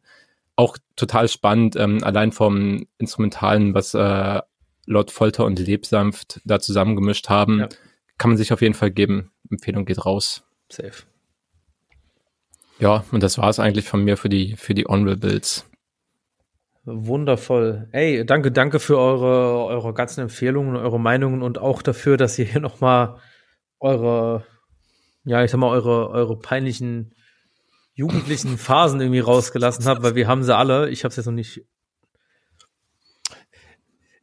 Auch total spannend, ähm, allein vom Instrumentalen, was äh, Lord Folter und Lebsanft da zusammengemischt haben. Ja. Kann man sich auf jeden Fall geben. Empfehlung geht raus. Safe. Ja, und das war es eigentlich von mir für die, für die Honorables. Wundervoll. Ey, danke, danke für eure, eure ganzen Empfehlungen, eure Meinungen und auch dafür, dass ihr hier nochmal eure, ja, ich sag mal, eure, eure peinlichen jugendlichen Phasen irgendwie rausgelassen habt, weil wir haben sie alle. Ich habe es jetzt noch nicht.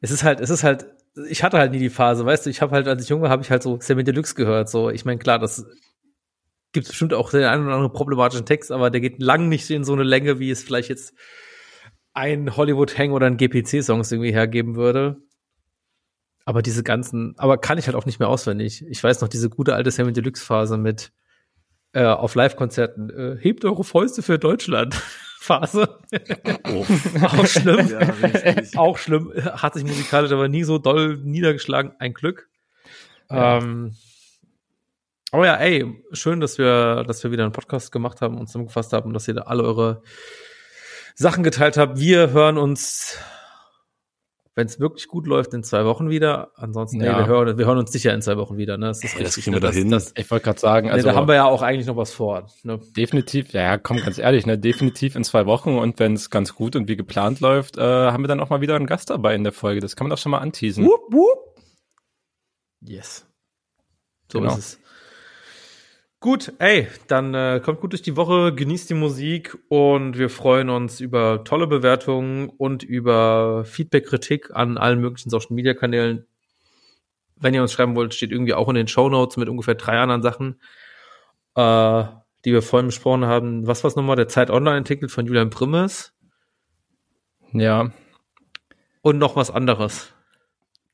Es ist halt, es ist halt ich hatte halt nie die Phase, weißt du, ich habe halt, als ich jung war, habe ich halt so Sammy Deluxe gehört. So, ich meine, klar, das gibt bestimmt auch den einen oder anderen problematischen Text, aber der geht lang nicht in so eine Länge, wie es vielleicht jetzt ein Hollywood-Hang oder ein GPC-Songs irgendwie hergeben würde. Aber diese ganzen, aber kann ich halt auch nicht mehr auswendig. Ich weiß noch diese gute alte Sammy Deluxe-Phase mit äh, auf Live-Konzerten. Äh, hebt eure Fäuste für Deutschland. Phase. Oh. auch schlimm. Ja, auch schlimm. Hat sich musikalisch aber nie so doll niedergeschlagen. Ein Glück. Ja. Ähm, aber ja, ey, schön, dass wir, dass wir wieder einen Podcast gemacht haben und zusammengefasst haben und dass ihr da alle eure Sachen geteilt habt. Wir hören uns wenn es wirklich gut läuft, in zwei Wochen wieder. Ansonsten, ja. nee, wir, hören, wir hören uns sicher in zwei Wochen wieder. Ne? Das, ist ja, das kriegen wir ne? dahin. Das, ich wollte gerade sagen, also nee, da haben wir ja auch eigentlich noch was vor. Ne? Definitiv, ja, komm, ganz ehrlich, ne, definitiv in zwei Wochen und wenn es ganz gut und wie geplant läuft, äh, haben wir dann auch mal wieder einen Gast dabei in der Folge. Das kann man doch schon mal anteasen. Wupp, wupp. Yes. So genau. ist es. Gut, ey, dann äh, kommt gut durch die Woche, genießt die Musik und wir freuen uns über tolle Bewertungen und über Feedback, Kritik an allen möglichen Social Media Kanälen. Wenn ihr uns schreiben wollt, steht irgendwie auch in den Show Notes mit ungefähr drei anderen Sachen, äh, die wir vorhin besprochen haben. Was war's nochmal? Der Zeit Online-Artikel von Julian Primmes. Ja. Und noch was anderes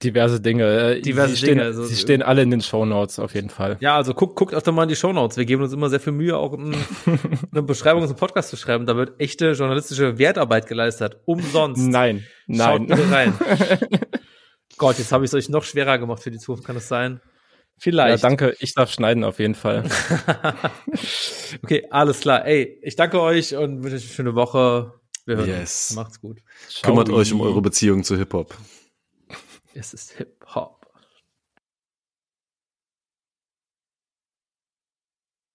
diverse Dinge. Äh, diverse sie stehen, Dinge. Also, sie stehen alle in den Show Notes auf jeden Fall. Ja, also guckt, guckt öfter mal in die Show Notes. Wir geben uns immer sehr viel Mühe, auch eine Beschreibung zum Podcast zu schreiben. Da wird echte journalistische Wertarbeit geleistet. Umsonst. Nein, nein. Schaut rein. Gott, jetzt habe ich es euch noch schwerer gemacht für die Zukunft. Kann es sein? Vielleicht. Ja, danke. Ich darf schneiden auf jeden Fall. okay, alles klar. Ey, ich danke euch und wünsche euch eine schöne Woche. Wir hören yes. uns. Macht's gut. Ciao. Kümmert euch um eure Beziehung zu Hip-Hop. Es ist Hip-Hop.